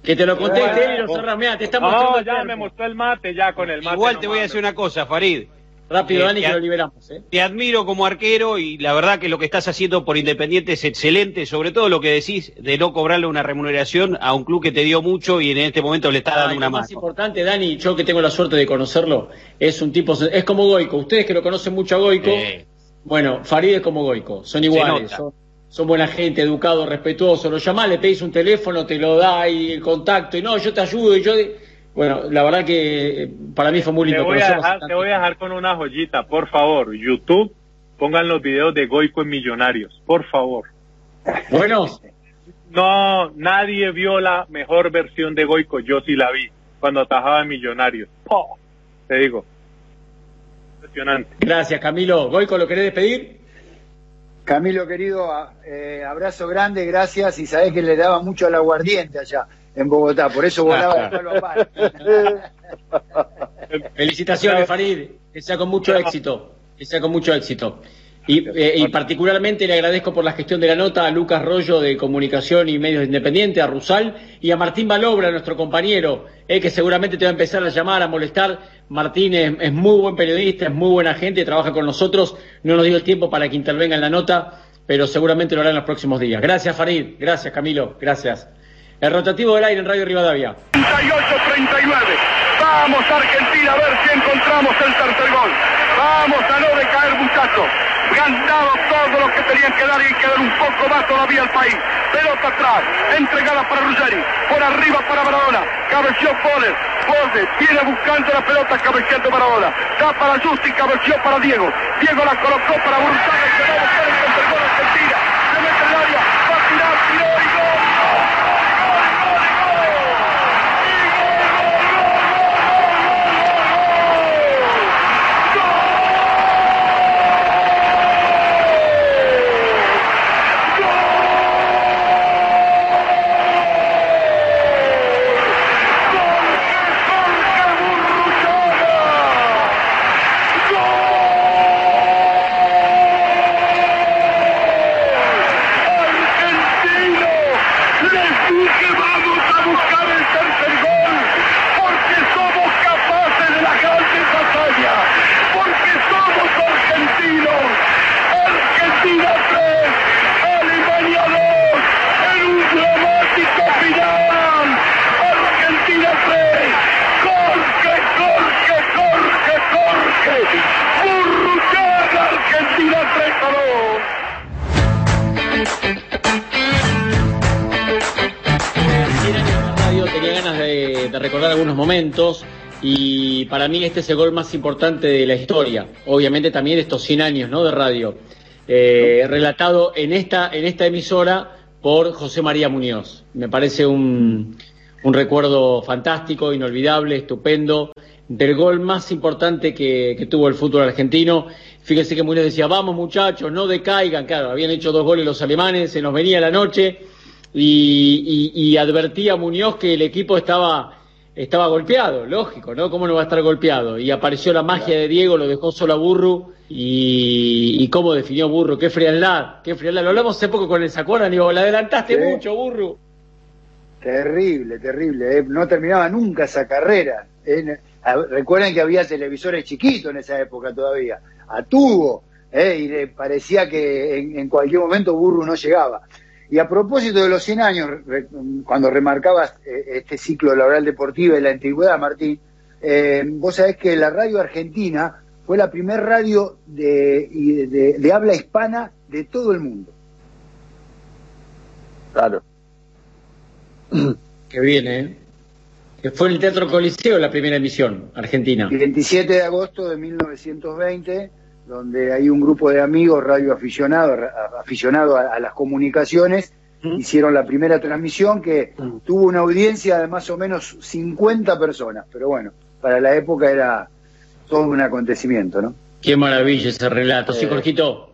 S1: Que te lo y lo cerrás. Mirá, te está mostrando
S9: No, ya me mostró el mate, ya con el mate.
S5: Igual te voy a decir una cosa, Farid.
S1: Rápido,
S5: Eh,
S1: Dani, que lo liberamos. ¿eh?
S5: Te admiro como arquero y la verdad que lo que estás haciendo por Independiente es excelente, sobre todo lo que decís de no cobrarle una remuneración a un club que te dio mucho y en este momento le está
S1: Ah,
S5: dando una
S1: lo más
S5: mano.
S1: importante, Dani, yo que tengo la suerte de conocerlo, es un tipo, es como Goico. Ustedes que lo conocen mucho a Goico,
S5: Eh,
S1: bueno, Farid es como Goico, son iguales, son buena gente, educados, respetuosos. Lo llamás, le pedís un teléfono, te lo da y el contacto, y no, yo te ayudo, y yo. Bueno, la verdad que eh, para mí fue muy
S9: Te
S1: lindo
S9: voy, a
S1: conocerlos
S9: dejar,
S1: tanto.
S9: te voy a dejar con una joyita, por favor. YouTube, pongan los videos de Goico en Millonarios, por favor.
S1: Buenos,
S9: No, nadie vio la mejor versión de Goico, yo sí la vi, cuando atajaba en Millonarios. ¡Oh! Te digo. Impresionante.
S1: gracias Camilo. Goico, ¿lo querés despedir?
S8: Camilo querido, eh, abrazo grande, gracias. Y sabés que le daba mucho al aguardiente allá en Bogotá, por eso volaba de palo a palo.
S1: Felicitaciones, Farid, que sea con mucho éxito, que sea con mucho éxito. Y, eh, y particularmente le agradezco por la gestión de la nota a Lucas Rollo de Comunicación y Medios Independientes, a Rusal y a Martín Balobra, nuestro compañero, eh, que seguramente te va a empezar a llamar, a molestar. Martín es, es muy buen periodista, es muy buena gente, trabaja con nosotros, no nos dio el tiempo para que intervenga en la nota, pero seguramente lo hará en los próximos días. Gracias, Farid, gracias, Camilo, gracias. El rotativo del aire en Radio Rivadavia.
S10: 38-39. Vamos Argentina a ver si encontramos el tercer gol. Vamos a no decaer muchachos. Ganado todo lo que tenían que dar y hay que dar un poco más todavía al país. Pelota atrás, entregada para Ruggeri, por arriba para Maradona, cabeció Poles, Poles viene buscando la pelota cabeceando Maradona, da para Justi, cabeció para Diego, Diego la colocó para Bursaga y
S1: para mí este es el gol más importante de la historia. Obviamente también estos 100 años ¿no? de radio. Eh, relatado en esta, en esta emisora por José María Muñoz. Me parece un, un recuerdo fantástico, inolvidable, estupendo, del gol más importante que, tuvo el fútbol argentino. Fíjense que Muñoz decía, vamos muchachos, no decaigan. Claro, habían hecho dos goles los alemanes, se nos venía la noche y, y, y advertía a Muñoz que el equipo estaba, estaba golpeado, lógico, ¿no? ¿Cómo no va a estar golpeado? Y apareció la magia de Diego, lo dejó solo a Burru y, y cómo definió Burru, qué frialdad, qué frialdad. Lo hablamos hace poco con el, ¿se acuerdan? Digo, le adelantaste
S8: Sí.
S1: mucho, Burru.
S8: Terrible, terrible. eh. No terminaba nunca esa carrera. eh. Recuerden que había televisores chiquitos en esa época todavía, a tubo, eh, y le parecía que en, en cualquier momento Burru no llegaba. Y a propósito de los 100 años, re- cuando remarcabas eh, este ciclo laboral deportivo y la antigüedad, Martín, eh, vos sabés que la radio argentina fue la primer radio de, de- de habla hispana de todo el mundo.
S6: Claro.
S1: Que viene, ¿eh? Que fue en el Teatro Coliseo la primera emisión, Argentina.
S8: El 27 de agosto de 1920, donde hay un grupo de amigos radioaficionados aficionados a, a las comunicaciones, hicieron la primera transmisión que tuvo una audiencia de más o menos 50 personas, pero bueno, para la época era todo un acontecimiento, ¿no?
S1: Qué maravilla ese relato. Sí,
S6: Eh,
S1: Jorgito.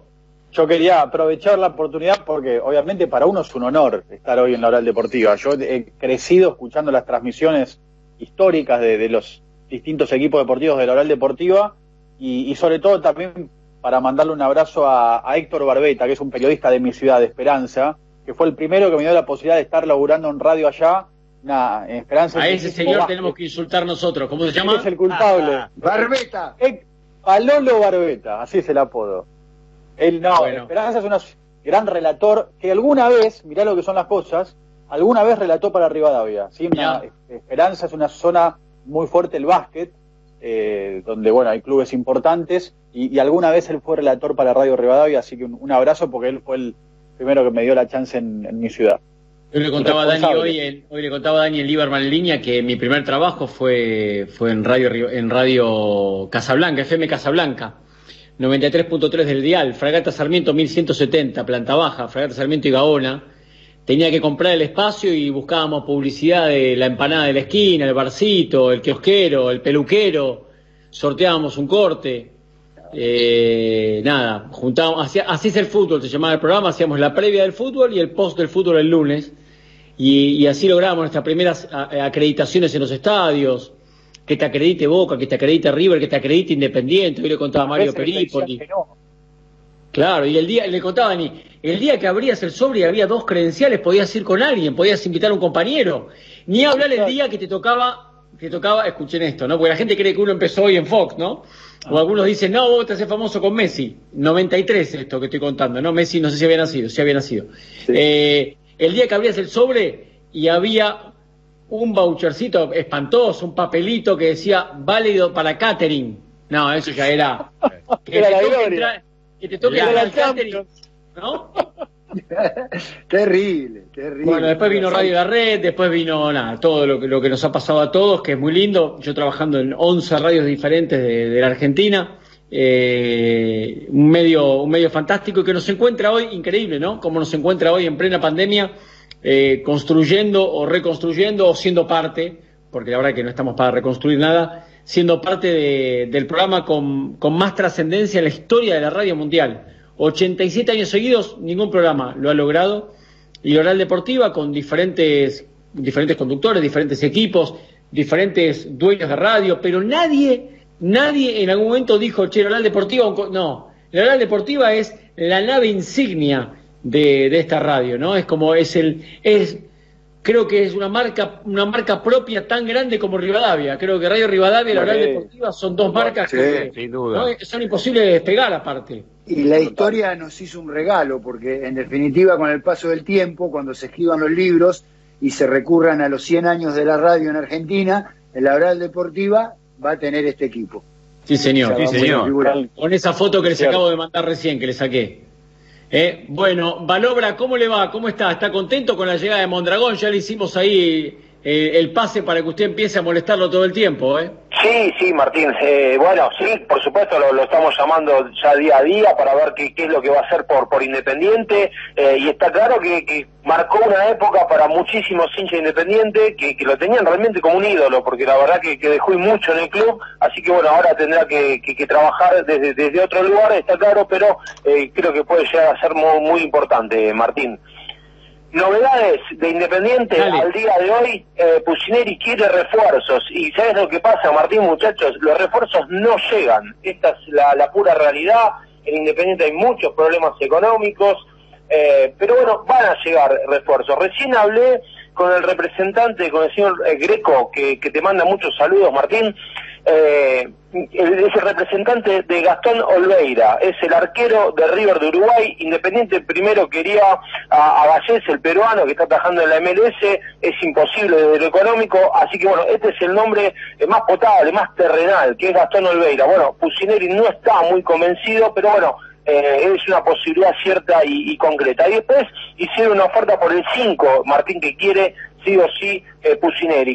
S6: Yo quería aprovechar la oportunidad porque obviamente para uno es un honor estar hoy en la Oral Deportiva. Yo he crecido escuchando las transmisiones históricas de, de los distintos equipos deportivos de la Oral Deportiva y, y sobre todo también para mandarle un abrazo a, a Héctor Barbeta, que es un periodista de mi ciudad de Esperanza, que fue el primero que me dio la posibilidad de estar laburando en radio allá, una, en Esperanza.
S1: A ese señor tenemos que insultar nosotros. ¿Cómo se llama?
S6: es el culpable.
S8: Barbeta.
S6: Eh, Palolo Barbeta, así es el apodo. Él no,
S1: Bueno.
S6: Esperanza es un gran relator que alguna vez, mirá lo que son las cosas, alguna vez relató para Rivadavia. ¿sí? Una-. Esperanza es una zona muy fuerte el básquet, eh, donde bueno hay clubes importantes, y, y alguna vez él fue relator para Radio Rivadavia, así que un, un abrazo porque él fue el primero que me dio la chance en, en mi ciudad.
S1: Yo le contaba a Dani hoy, en- hoy le contaba a Dani en Lieberman en línea que mi primer trabajo fue, fue en radio en radio Casablanca, FM Casablanca, 93.3 del dial, Fragata Sarmiento 1170, planta baja, Fragata Sarmiento y Gaona. Tenía que comprar el espacio y buscábamos publicidad de la empanada de la esquina, el barcito, el kiosquero, el peluquero, sorteábamos un corte. Eh, nada, juntábamos, hacía- así es el fútbol, se llamaba el programa, hacíamos la previa del fútbol y el post del fútbol el lunes. Y, y así logramos nuestras primeras acreditaciones en los estadios, que te acredite Boca, que te acredite River, que te acredite Independiente, hoy le contaba Mario Peripoli.
S6: no.
S1: Claro, y el día, le contaba a Dani, el día que abrías el sobre y había dos credenciales, podías ir con alguien, podías invitar a un compañero. Ni hablar el día que te tocaba, que tocaba, escuchen esto, ¿no? Porque la gente cree que uno empezó hoy en Fox, ¿no? O algunos dicen, no, vos te haces famoso con Messi. 93 esto que estoy contando, ¿no? Messi no sé si había nacido, si había nacido. Eh, el día que abrías el sobre y había un vouchercito espantoso, un papelito que decía válido para catering. No, eso ya era. Que
S8: Era la gloria.
S1: Que te toque
S8: la
S1: ¿no?
S8: terrible, terrible.
S1: Bueno, después vino Radio La Red, después vino nada, todo lo que, lo que nos ha pasado a todos, que es muy lindo. Yo trabajando en 11 radios diferentes de, de la Argentina, eh, un, medio, un medio fantástico y que nos encuentra hoy, increíble, ¿no? Como nos encuentra hoy en plena pandemia, eh, construyendo o reconstruyendo o siendo parte, porque la verdad que no estamos para reconstruir nada, siendo parte de- del programa con, con más trascendencia en la historia de la radio mundial. 87 años seguidos, ningún programa lo ha logrado y Oral Deportiva con diferentes, diferentes conductores, diferentes equipos, diferentes dueños de radio, pero nadie, nadie en algún momento dijo, che, Oral Deportiva, un co-". no, la Oral Deportiva es la nave insignia de, de esta radio, ¿no? Es como, es el, es, creo que es una marca, una marca propia tan grande como Rivadavia, creo que Radio Rivadavia y la Oral
S8: Sí.
S1: Deportiva son dos marcas
S8: Sí,
S1: que
S5: sin duda.
S1: ¿no? son imposibles de despegar aparte.
S8: Y la historia nos hizo un regalo, porque en definitiva, con el paso del tiempo, cuando se escriban los libros y se recurran a los 100 años de la radio en Argentina, la Oral Deportiva va a tener este equipo.
S1: Sí, señor.
S8: O sea,
S5: Sí, señor.
S1: Con esa foto que les acabo de mandar recién, que le saqué. Eh, bueno, Valobra, ¿cómo le va? ¿Cómo está? ¿Está contento con la llegada de Mondragón? Ya le hicimos ahí eh, el pase para que usted empiece a molestarlo todo el tiempo, ¿eh?
S11: Sí, sí, Martín. Eh, bueno, sí, por supuesto lo, estamos llamando ya día a día para ver qué, qué es lo que va a hacer por, por Independiente. eh, y está claro que, que marcó una época para muchísimos hinchas Independiente que, lo tenían realmente como un ídolo, porque la verdad que, dejó mucho en el club. Así que bueno, ahora tendrá que trabajar desde, desde otro lugar, está claro, pero eh, creo que puede llegar a ser muy, muy importante, Martín. Novedades de Independiente
S1: Dale.
S11: al día de hoy, eh, Pucineri quiere refuerzos y ¿sabes lo que pasa, Martín, muchachos? Los refuerzos no llegan, esta es la, la pura realidad, en Independiente hay muchos problemas económicos, eh, pero bueno, van a llegar refuerzos. Recién hablé con el representante, con el señor eh, Greco, que, que te manda muchos saludos, Martín, eh, es el representante de Gastón Olveira, es el arquero de River de Uruguay, Independiente primero quería a, a el peruano que está trabajando en la MLS, es imposible desde lo económico, así que bueno, este es el nombre eh, más potable, más terrenal, que es Gastón Olveira. Bueno, Pusineri no está muy convencido, pero bueno, eh, es una posibilidad cierta y, y concreta. Y después hicieron una oferta por el 5, Martín, que quiere sí o sí eh,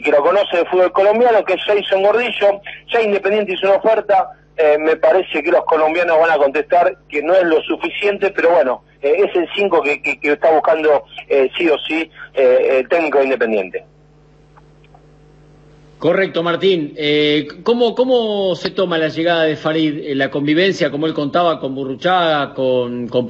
S11: que lo conoce de fútbol colombiano, que es Jason Gordillo, ya Independiente hizo una oferta, eh, me parece que los colombianos van a contestar que no es lo suficiente, pero bueno, eh, es el 5 que, está buscando eh, sí o sí el técnico de Independiente.
S1: Correcto, Martín. ¿cómo, ¿Cómo se toma la llegada de Farid, la convivencia, como él contaba, con Burruchaga, con, con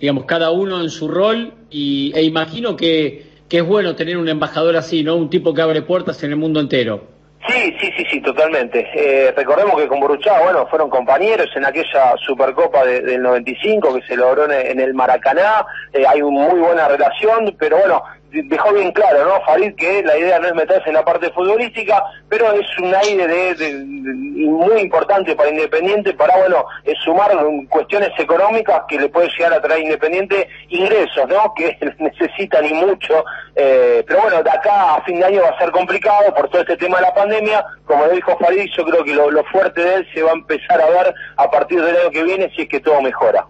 S1: digamos, cada uno en su rol? Y, e imagino que, que es bueno tener un embajador así, ¿no? Un tipo que abre puertas en el mundo entero.
S11: Sí, sí, sí, sí, totalmente. Eh, recordemos que con Boruchá, bueno, fueron compañeros en aquella Supercopa de- del 95 que se logró en, el Maracaná. Eh, hay una muy buena relación, pero bueno, dejó bien claro, ¿no? Farid que la idea no es meterse en la parte futbolística, pero es un aire de, muy importante para Independiente para, bueno, eh, sumar cuestiones económicas que le puede llegar a traer Independiente ingresos, ¿no? Que necesitan y mucho. Eh, pero bueno, de acá a fin de año va a ser complicado por todo este tema de la pandemia. Como lo dijo Farid, yo creo que lo, lo fuerte de él se va a empezar a ver a partir del año que viene si es que todo mejora.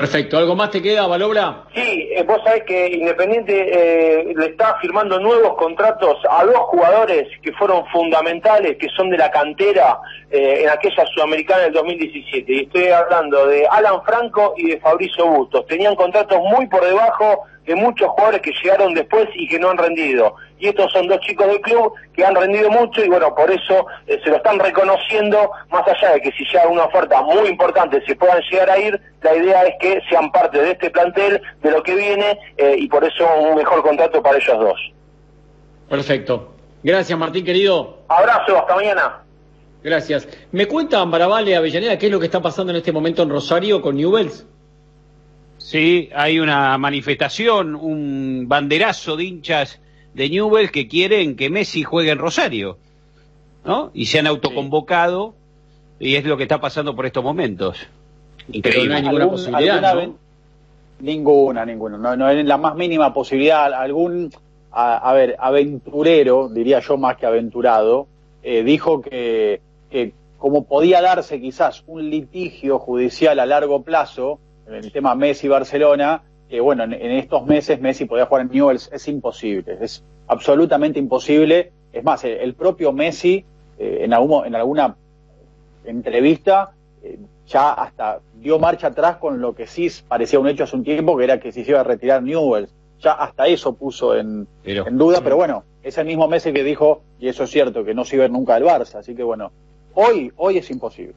S1: Perfecto. ¿Algo más te queda, Valobra?
S11: Sí, eh, vos sabés que Independiente eh, le está firmando nuevos contratos a dos jugadores que fueron fundamentales, que son de la cantera eh, en aquella Sudamericana del 2017. Y estoy hablando de Alan Franco y de Fabricio Bustos. Tenían contratos muy por debajo de muchos jugadores que llegaron después y que no han rendido. Y estos son dos chicos del club que han rendido mucho y bueno, por eso eh, se lo están reconociendo, más allá de que si llega una oferta muy importante se puedan llegar a ir, la idea es que sean parte de este plantel, de lo que viene, eh, y por eso un mejor contrato para ellos dos.
S1: Perfecto. Gracias, Martín, querido.
S11: Abrazo, hasta mañana.
S1: Gracias. ¿Me cuenta Ambaravale Avellaneda qué es lo que está pasando en este momento en Rosario con Newells?
S5: Sí, hay una manifestación, un banderazo de hinchas de Newell que quieren que Messi juegue en Rosario, ¿no? Y se han autoconvocado y es lo que está pasando por estos momentos.
S1: Pero no hay ninguna posibilidad, ¿no?
S6: Ninguna, ninguna. No, no hay la más mínima posibilidad. Algún a, a ver, aventurero, diría yo más que aventurado, eh, dijo que, que como podía darse quizás un litigio judicial a largo plazo, en el tema Messi-Barcelona, que bueno, en, en estos meses Messi podía jugar en Newell's, es imposible, es absolutamente imposible. Es más, el, el propio Messi, eh, en, algún, en alguna entrevista, eh, ya hasta dio marcha atrás con lo que sí parecía un hecho hace un tiempo, que era que se iba a retirar Newell's. Ya hasta eso puso en,
S5: Pero-
S6: en duda, pero bueno, es el mismo Messi que dijo, y eso es cierto, que no se iba a ir nunca al Barça, así que bueno, hoy, hoy es imposible.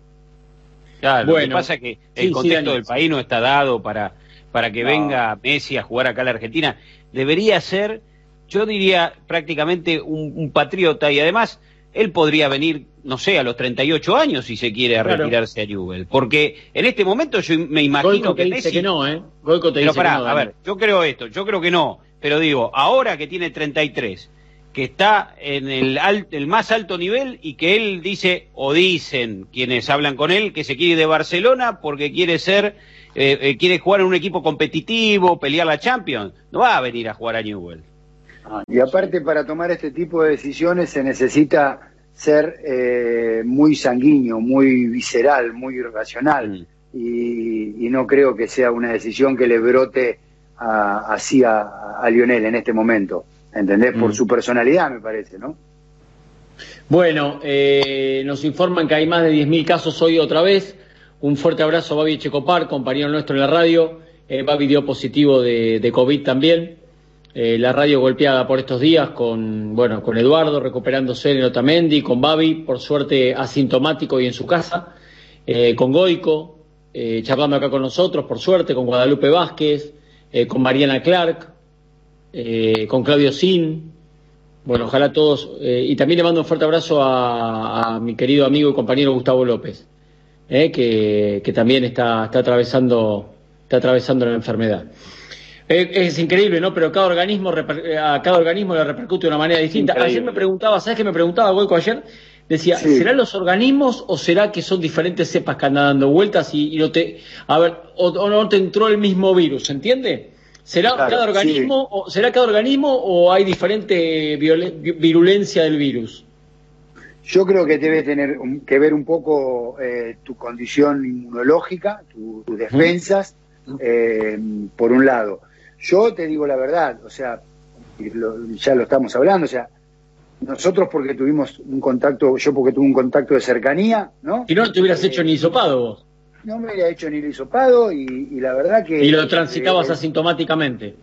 S5: Claro, lo que
S1: Bueno.
S5: pasa es que el
S1: sí,
S5: contexto del país no está dado para, para que
S6: No.
S5: venga Messi a jugar acá a la Argentina. Debería ser, yo diría, prácticamente un, un patriota y además él podría venir, no sé, a los 38 años si se quiere a
S1: Claro.
S5: retirarse a Newell. Porque en este momento yo me imagino
S1: Goico te
S5: que
S1: dice
S5: Messi...
S1: que no, ¿eh? Goico te
S5: Pero
S1: dice
S5: pará,
S1: que no.
S5: a ver, yo creo esto, yo creo que no, pero digo, ahora que tiene 33, que está en el, al- el más alto nivel y que él dice, o dicen quienes hablan con él, que se quiere ir de Barcelona porque quiere ser, eh, eh, quiere jugar en un equipo competitivo, pelear la Champions, no va a venir a jugar a Newell.
S8: Y aparte para tomar este tipo de decisiones se necesita ser eh, muy sanguíneo, muy visceral, muy racional. Y, y no creo que sea una decisión que le brote a- así a, a Lionel en este momento. ¿Entendés? Por
S1: Mm.
S8: su personalidad, me parece, ¿no?
S1: Bueno, eh, nos informan que hay más de 10.000 casos hoy otra vez. Un fuerte abrazo a Babi Checopar, compañero nuestro en la radio. Eh, Babi dio positivo de, COVID también. Eh, la radio golpeada por estos días con, bueno, con Eduardo recuperándose en Otamendi, con Babi, por suerte asintomático y en su casa, eh, con Goico, charlando acá con nosotros, por suerte, con Guadalupe Vázquez, con Mariana Clark, con Claudio Sin, bueno, ojalá todos. y también le mando un fuerte abrazo a mi querido amigo y compañero Gustavo López, eh, que, que también está, está, atravesando, está atravesando la enfermedad. Es increíble, ¿no? Pero cada organismo eh, a cada organismo le repercute de una manera distinta.
S6: Increíble.
S1: Ayer me preguntaba, ¿sabes qué me preguntaba Goico ayer? Decía,
S8: Sí.
S1: ¿serán los organismos o será que son diferentes cepas que andan dando vueltas y, y no te. A ver, o, o no te entró el mismo virus, ¿entiende? ¿Será
S8: Claro,
S1: cada organismo o será cada organismo o hay diferente virulencia del virus?
S8: Yo creo que debe tener un- que ver un poco eh, tu condición inmunológica, tu- tus defensas, eh, por un lado. Yo te digo la verdad, o sea, lo- ya lo estamos hablando, o sea, nosotros porque tuvimos un contacto, yo porque tuve un contacto de cercanía, ¿no?
S1: Si no, no te hubieras
S8: Eh,
S1: hecho ni hisopado vos.
S8: No me hubiera hecho ni el hisopado y, y la verdad que...
S1: Y lo transitabas
S8: eh,
S1: asintomáticamente.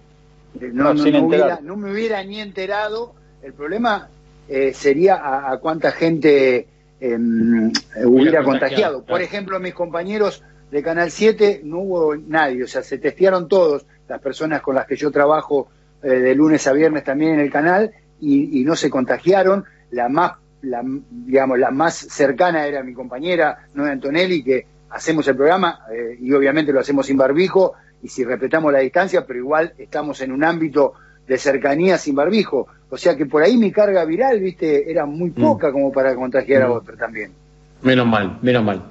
S8: no,
S6: No,
S8: no,
S6: sin
S8: no
S6: enterar.
S8: hubiera, no me hubiera ni enterado. El problema eh, sería a, a cuánta gente em, hubiera
S1: contagiado.
S8: Por ejemplo, mis compañeros de Canal 7 no hubo nadie, o sea, se testearon todos, las personas con las que yo trabajo eh, de lunes a viernes también en el canal, y, y no se contagiaron. La más, la, digamos, la más cercana era mi compañera, Noé Antonelli, que hacemos el programa eh, y obviamente lo hacemos sin barbijo y si respetamos la distancia, pero igual estamos en un ámbito de cercanía sin barbijo. O sea que por ahí mi carga viral, viste, era muy poca como para contagiar a
S1: Mm.
S8: otro también.
S1: Menos mal, menos mal,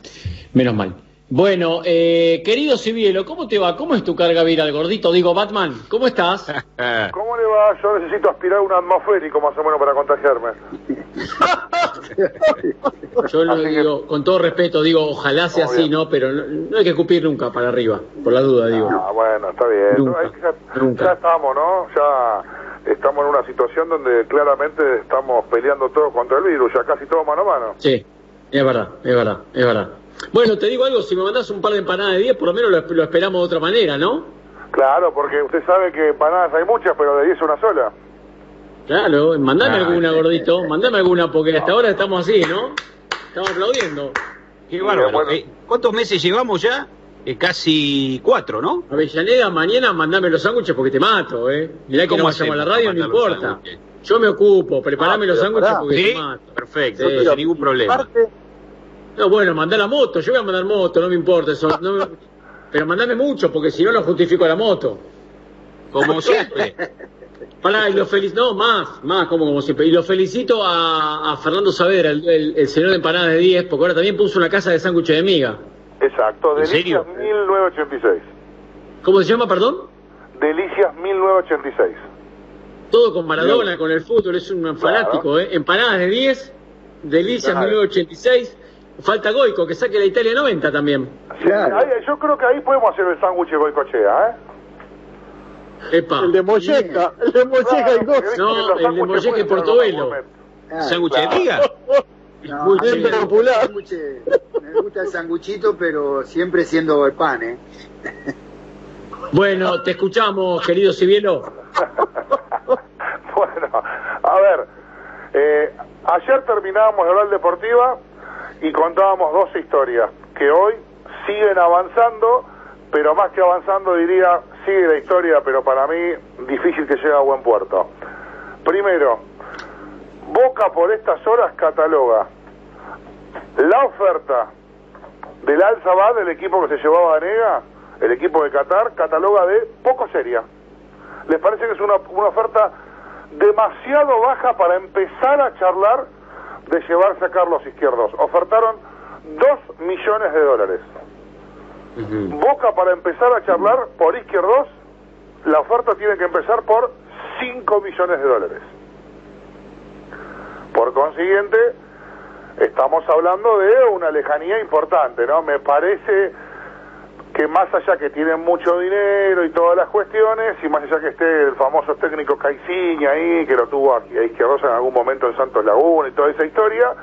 S1: menos mal. Bueno, eh, querido Cibielo, ¿cómo te va? ¿Cómo es tu carga viral, gordito? Digo, Batman, ¿cómo estás?
S10: ¿Cómo le va? Yo necesito aspirar un atmosférico más o menos para contagiarme.
S1: Yo lo
S10: Así que-
S1: digo, con todo respeto, digo, ojalá sea
S10: Obvio.
S1: así, ¿no? Pero no, no hay que escupir nunca para arriba, por la duda, digo.
S10: Ah, bueno, está bien.
S1: Nunca,
S10: Hay que- ya,
S1: nunca.
S10: ya estamos, ¿no? Ya estamos en una situación donde claramente estamos peleando todos contra el virus, ya casi todo mano a mano.
S1: Sí, es verdad, es verdad, es verdad. Bueno, te digo algo, si me mandás un par de empanadas de 10, por lo menos lo, lo esperamos de otra manera, ¿no?
S10: Claro, porque usted sabe que empanadas hay muchas, pero de 10 una sola.
S1: Claro, mandame
S5: Ah,
S1: alguna,
S5: sí.
S1: gordito, mandame alguna, porque hasta ahora estamos así, ¿no? Estamos aplaudiendo.
S5: Qué bárbaro.
S10: bueno.
S5: Eh, ¿Cuántos meses llevamos ya? Eh, casi cuatro, ¿no?
S1: Avellaneda, mañana mandame los sándwiches porque te mato, ¿eh? Mirá que
S5: ¿Cómo
S1: no vayamos a la radio, no importa. Yo me ocupo, preparame
S6: Ah,
S1: los sándwiches porque
S5: ¿Sí?
S1: te mato.
S5: Perfecto,
S1: Sí.
S5: sin ningún problema.
S1: No, bueno, mandá la moto, yo voy a mandar moto, no me importa eso. no me- Pero mandame mucho, porque si no, no justifico la moto.
S5: Como siempre.
S1: Pará, y lo felicito, no, más, más, como, como siempre. Y lo felicito a, a Fernando Saavedra, el, el- el señor de empanadas de 10, porque ahora también puso una casa de sándwiches de miga.
S10: Exacto,
S5: ¿En
S10: Delicias
S5: serio?
S10: 1986.
S1: ¿Cómo se llama, perdón?
S10: Delicias 1986.
S1: Todo con Maradona, con el fútbol, es un fanático, ¿eh? Empanadas de 10, Delicias
S12: Claro.
S1: 1986. Falta Goico, que saque la Italia 90 también.
S12: Sí, ahí- yo creo que ahí podemos hacer el sándwich de Goicochea, ¿eh?
S1: Epa.
S13: El de Molleja, el de Molleja y Goz.
S1: No, el de Molleja y Portobelo.
S5: ¿Sándwich de miga?
S8: No,
S1: Muy
S8: a mí
S1: bien.
S8: me gusta el sanguche- Me gusta el sanguchito, pero siempre siendo el pan, ¿eh?
S1: Bueno, te escuchamos, querido Cibielo.
S12: Bueno, a ver, eh, ayer terminábamos de hablar deportiva y contábamos dos historias que hoy siguen avanzando, pero más que avanzando diría, sigue la historia, pero para mí difícil que llegue a buen puerto. Primero, Boca por estas horas cataloga la oferta del Al Sabad, del equipo que se llevaba a Nega, el equipo de Qatar, cataloga de poco seria. ¿Les parece que es una, una oferta demasiado baja para empezar a charlar de llevarse a Carlos Izquierdos? Ofertaron 2 millones de dólares. Boca para empezar a charlar por Izquierdos, la oferta tiene que empezar por 5 millones de dólares. Por consiguiente, estamos hablando de una lejanía importante, ¿no? Me parece que más allá que tienen mucho dinero y todas las cuestiones, y más allá que esté el famoso técnico Caiciña ahí, que lo tuvo aquí a Izquierdosa en algún momento en Santos Laguna y toda esa historia,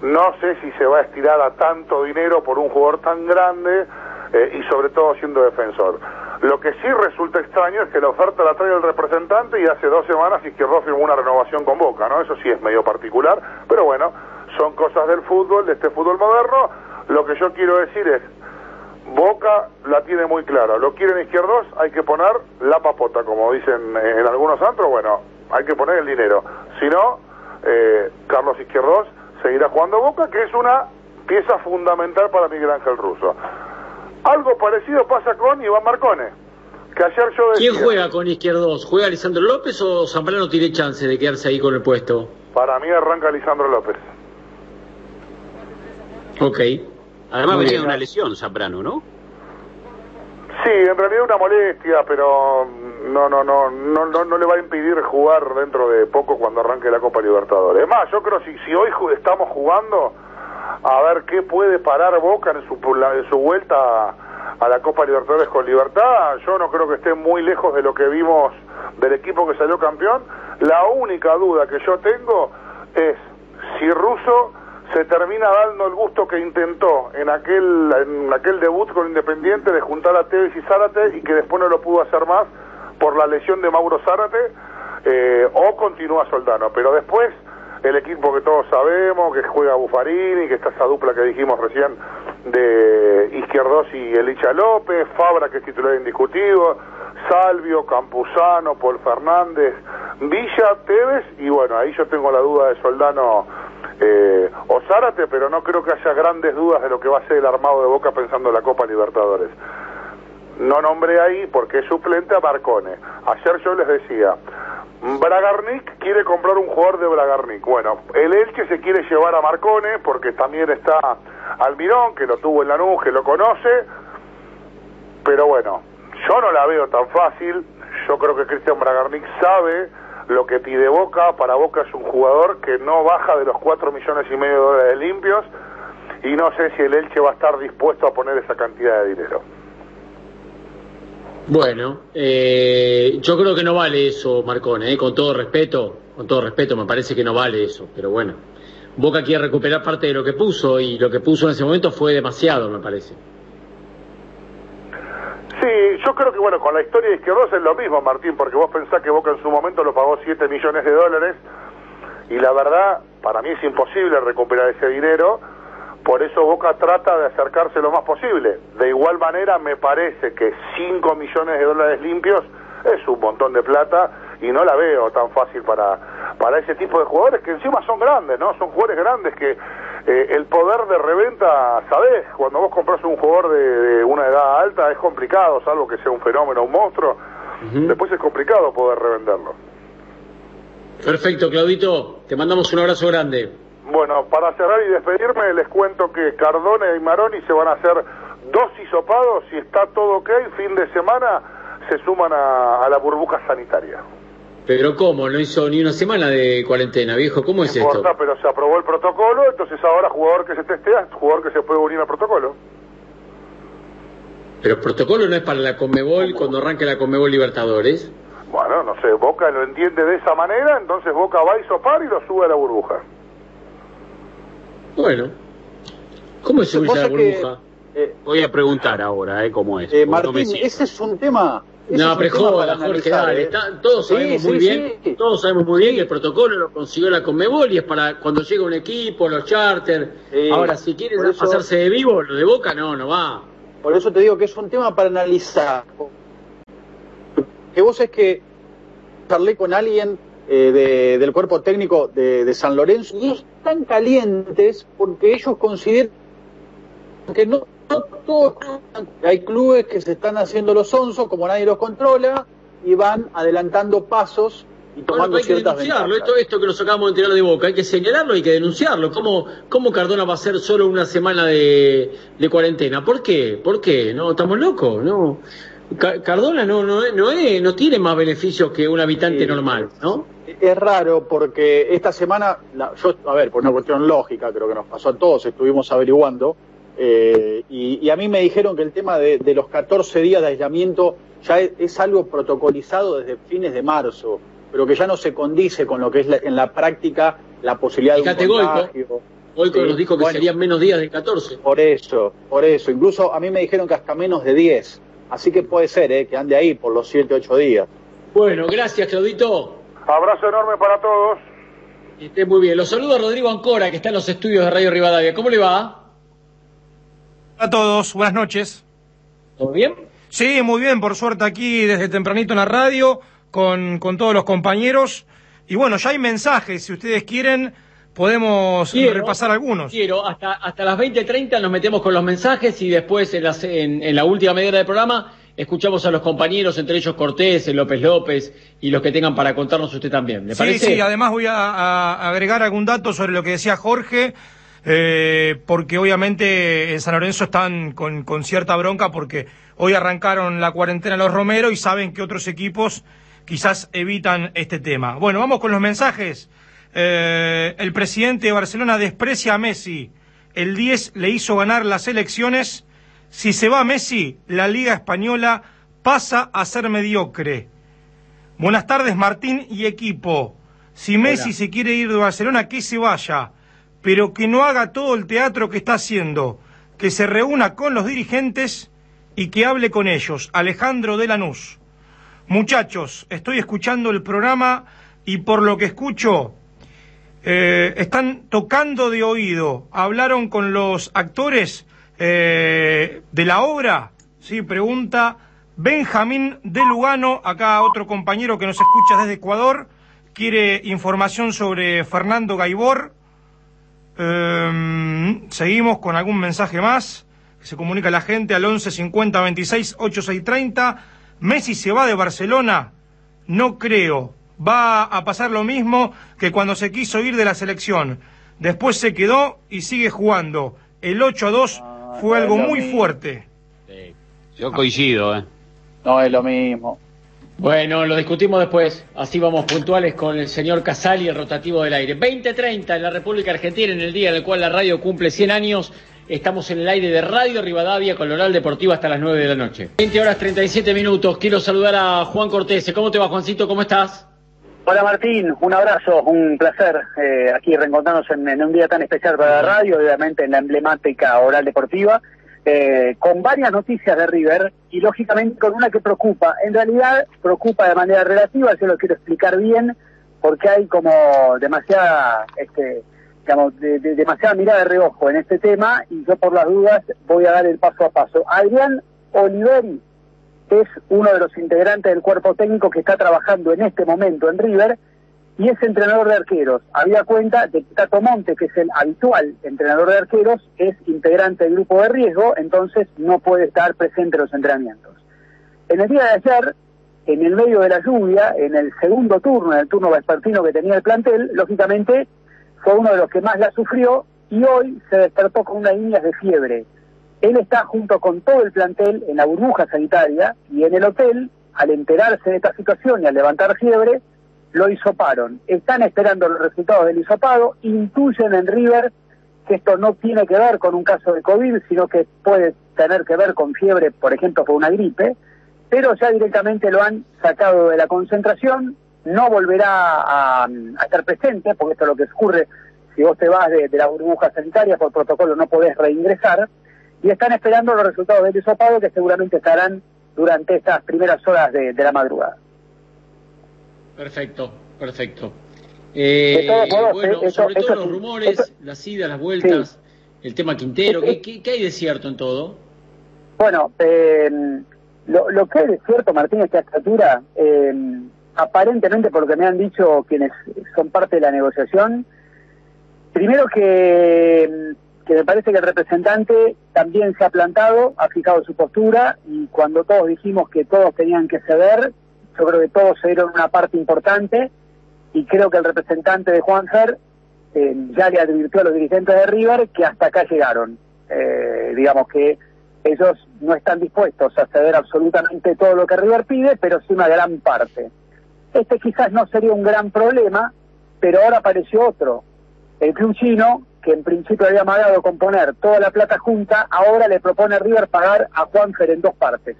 S12: no sé si se va a estirar a tanto dinero por un jugador tan grande eh, y sobre todo siendo defensor. Lo que sí resulta extraño es que la oferta la trae el representante y hace dos semanas Izquierdo firmó una renovación con Boca, ¿no? Eso sí es medio particular, pero bueno, son cosas del fútbol, de este fútbol moderno. Lo que yo quiero decir es, Boca la tiene muy clara. Lo quieren izquierdos, hay que poner la papota, como dicen en algunos antros. Bueno, hay que poner el dinero. Si no, eh, Carlos Izquierdos seguirá jugando Boca, que es una pieza fundamental para Miguel Ángel Russo. Algo parecido pasa con Iván Marcone, que ayer yo decía...
S1: ¿Quién juega con Izquierdos? ¿Juega Alessandro López o Zambrano tiene chance de quedarse ahí con el puesto?
S12: Para mí arranca Lisandro López.
S1: Ok.
S5: Además
S1: Muy
S5: venía
S1: bien.
S5: de una lesión, Zambrano, ¿no?
S12: Sí, en realidad una molestia, pero no, no, no, no, no, no le va a impedir jugar dentro de poco cuando arranque la Copa Libertadores. Es más, yo creo si si hoy estamos jugando a ver qué puede parar Boca en su en su vuelta a, a la Copa Libertadores con Libertad, yo no creo que esté muy lejos de lo que vimos del equipo que salió campeón. La única duda que yo tengo es si Russo se termina dando el gusto que intentó en aquel en aquel debut con Independiente de juntar a Tevez y Zárate y que después no lo pudo hacer más por la lesión de Mauro Zárate eh, o continúa Soldano. Pero después el equipo que todos sabemos que juega Buffarini que está esa dupla que dijimos recién de Izquierdos y Elicha López Fabra que es titular indiscutido Salvio, Campuzano, Paul Fernández, Villa, Tevez y bueno, ahí yo tengo la duda de Soldano eh, o Zárate, pero no creo que haya grandes dudas de lo que va a ser el armado de Boca pensando en la Copa Libertadores. No nombré ahí porque es suplente a Marcone. Ayer yo les decía, Bragarnik quiere comprar un jugador de Bragarnik. Bueno, el Elche se quiere llevar a Marcone porque también está Almirón, que lo tuvo en Lanús, que lo conoce. Pero bueno, yo no la veo tan fácil. Yo creo que Cristian Bragarnik sabe lo que pide Boca. Para Boca es un jugador que no baja de los 4 millones y medio de dólares limpios. Y no sé si el Elche va a estar dispuesto a poner esa cantidad de dinero.
S1: Bueno, eh, yo creo que no vale eso, Marcone, eh, con todo respeto, con todo respeto, me parece que no vale eso, pero bueno. Boca quiere recuperar parte de lo que puso y lo que puso en ese momento fue demasiado, me parece.
S12: Yo creo que bueno, con la historia de Izquierdos es lo mismo, Martín, porque vos pensás que Boca en su momento lo pagó 7 millones de dólares y la verdad, para mí es imposible recuperar ese dinero, por eso Boca trata de acercarse lo más posible. De igual manera, me parece que 5 millones de dólares limpios es un montón de plata y no la veo tan fácil para, para ese tipo de jugadores que encima son grandes, ¿no? Son jugadores grandes que eh, el poder de reventa, ¿sabés? Cuando vos compras un jugador de, de una edad alta es complicado, salvo que sea un fenómeno, un monstruo. Después es complicado poder revenderlo.
S1: Perfecto, Claudito, te mandamos un abrazo grande.
S12: Bueno, para cerrar y despedirme, les cuento que Cardone y Maroni se van a hacer dos hisopados. Si está todo ok, fin de semana se suman a, a la burbuja sanitaria.
S1: Pero ¿cómo? No hizo ni una semana de cuarentena, viejo. ¿Cómo es
S12: No
S1: esto?
S12: importa, pero se aprobó el protocolo, entonces ahora jugador que se testea, jugador que se puede unir al protocolo.
S1: Pero el protocolo no es para la Conmebol cuando arranque la Conmebol Libertadores.
S12: Bueno, no sé, Boca lo entiende de esa manera, entonces Boca va a isopar y lo sube a la burbuja.
S1: Bueno. ¿Cómo es subirse a la
S6: que-
S1: burbuja?
S5: Voy a preguntar ahora, ¿eh? ¿Cómo es?
S6: Eh, Martín, ese es un tema.
S1: No, pero joda, Jorge, dale. está- todos
S6: Sí,
S1: sabemos
S6: sí,
S1: muy bien,
S6: sí.
S1: todos sabemos muy bien que el protocolo lo consiguió la Conmebol y es para cuando llega un equipo, los charter. Ahora, si quieren
S6: por eso-
S1: pasarse de vivo, lo de Boca no, no va.
S6: Por eso te digo que es un tema para analizar. Que vos es que charlé con alguien eh, de- del cuerpo técnico de, de San Lorenzo y están calientes porque ellos consideran que no, hay clubes que se están haciendo los onzos como nadie los controla y van adelantando pasos y
S1: Bueno,
S6: tomando
S1: pero hay que denunciarlo, esto, esto que nos acabamos de enterar de Boca, hay que señalarlo, hay que denunciarlo. ¿Cómo, cómo Cardona va a ser solo una semana de, de cuarentena? ¿Por qué? ¿Por qué? No, estamos locos, no. Ca- Cardona no, no, no, es- no tiene más beneficios que un habitante
S6: Sí.
S1: normal, ¿no?
S6: Es raro porque esta semana, la- yo, a ver, por una cuestión lógica, creo que nos pasó a todos, estuvimos averiguando, eh, y, y a mí me dijeron que el tema de, de los 14 días de aislamiento ya es, es algo protocolizado desde fines de marzo, pero que ya no se condice con lo que es la- en la práctica la posibilidad de un.
S1: Goico
S6: Sí,
S1: nos dijo que
S6: bueno.
S1: serían menos días de 14.
S6: Por eso, por eso. Incluso a mí me dijeron que hasta menos de 10. Así que puede ser, ¿eh? que ande ahí por los 7, 8 días.
S1: Bueno, gracias, Claudito.
S12: Abrazo enorme para todos.
S1: Que esté muy bien. Los saludo a Rodrigo Ancora, que está en los estudios de Radio Rivadavia. ¿Cómo le va?
S2: Hola a todos, buenas noches.
S1: ¿Todo bien?
S2: Sí, muy bien, por suerte aquí desde tempranito en la radio, con, con todos los compañeros. Y bueno, ya hay mensajes, si ustedes quieren, podemos
S1: Quiero,
S2: repasar algunos.
S1: Quiero, hasta, hasta las 20.30 nos metemos con los mensajes y después en, las- en- en la última media hora del programa escuchamos a los compañeros, entre ellos Cortés, López López y los que tengan para contarnos usted también. ¿Le
S2: Sí,
S1: parece?
S2: sí, además voy a, a agregar algún dato sobre lo que decía Jorge, eh, porque obviamente en San Lorenzo están con, con cierta bronca porque hoy arrancaron la cuarentena los Romero y saben que otros equipos quizás evitan este tema. Bueno, vamos con los mensajes. Eh, el presidente de Barcelona desprecia a Messi. El 10 le hizo ganar las elecciones. Si se va Messi, la Liga Española pasa a ser mediocre. Buenas tardes, Martín y equipo. Si Messi se quiere ir de Barcelona, que se vaya, pero que no haga todo el teatro que está haciendo, que se reúna con los dirigentes y que hable con ellos. Alejandro de Lanús. Muchachos, estoy escuchando el programa y por lo que escucho, eh, están tocando de oído. Hablaron con los actores eh, de la obra. Sí, pregunta Benjamín de Lugano, acá otro compañero que nos escucha desde Ecuador, quiere información sobre Fernando Gaibor. Eh, seguimos con algún mensaje más que se comunica a la gente al 11 50 26 86 30. Messi se va de Barcelona. No creo. Va a pasar lo mismo que cuando se quiso ir de la selección. Después se quedó y sigue jugando. El 8 a 2 fue
S6: no
S2: algo muy
S6: mismo.
S2: fuerte.
S5: Yo coincido, ¿eh?
S6: No es lo mismo.
S1: Bueno, lo discutimos después. Así vamos puntuales con el señor Casali, el rotativo del aire. 2030 en la República Argentina, en el día en el cual la radio cumple 100 años. Estamos en el aire de Radio Rivadavia con Oral Deportivo hasta las 9 de la noche. 20 horas 37 minutos. Quiero saludar a Juan Cortés. ¿Cómo te va, Juancito? ¿Cómo estás?
S4: Hola Martín, un abrazo, un placer eh, aquí reencontrarnos en, en un día tan especial para la radio, obviamente en la emblemática oral deportiva, eh, con varias noticias de River y lógicamente con una que preocupa. En realidad preocupa de manera relativa, yo lo quiero explicar bien, porque hay como demasiada, este, digamos, de- de- demasiada mirada de reojo en este tema y yo por las dudas voy a dar el paso a paso. Adrián Oliveri, es uno de los integrantes del cuerpo técnico que está trabajando en este momento en River y es entrenador de arqueros. Había cuenta de que Tato Monte, que es el habitual entrenador de arqueros, es integrante del grupo de riesgo, entonces no puede estar presente en los entrenamientos. En el día de ayer, en el medio de la lluvia, en el segundo turno, en el turno vespertino que tenía el plantel, lógicamente fue uno de los que más la sufrió y hoy se despertó con unas líneas de fiebre. Él está junto con todo el plantel en la burbuja sanitaria y en el hotel, al enterarse de esta situación y al levantar fiebre, lo hisoparon. Están esperando los resultados del hisopado, intuyen en River que esto no tiene que ver con un caso de COVID, sino que puede tener que ver con fiebre, por ejemplo, por una gripe, pero ya directamente lo han sacado de la concentración, no volverá a, a estar presente, porque esto es lo que ocurre si vos te vas de, la burbuja sanitaria, por protocolo no podés reingresar, y están esperando los resultados del hisopado que seguramente estarán durante estas primeras horas de la madrugada.
S1: Perfecto, perfecto. Eh,
S4: modos,
S1: bueno, sobre todo los rumores, las idas, las vueltas, el tema Quintero, ¿qué, qué, qué hay de cierto en todo?
S4: Bueno, eh, lo, lo que es cierto, Martín, es que a esta altura, eh, aparentemente por lo que me han dicho quienes son parte de la negociación, primero que, que me parece que el representante también se ha plantado, ha fijado su postura y cuando todos dijimos que todos tenían que ceder, yo creo que todos se dieron una parte importante y creo que el representante de Juanfer eh, ya le advirtió a los dirigentes de River que hasta acá llegaron. Eh, digamos que ellos no están dispuestos a ceder absolutamente todo lo que River pide, pero sí una gran parte. Este quizás no sería un gran problema, pero ahora apareció otro. El club chino, que en principio había amagado con poner toda la plata junta, ahora le propone a River pagar a Juanfer en dos partes.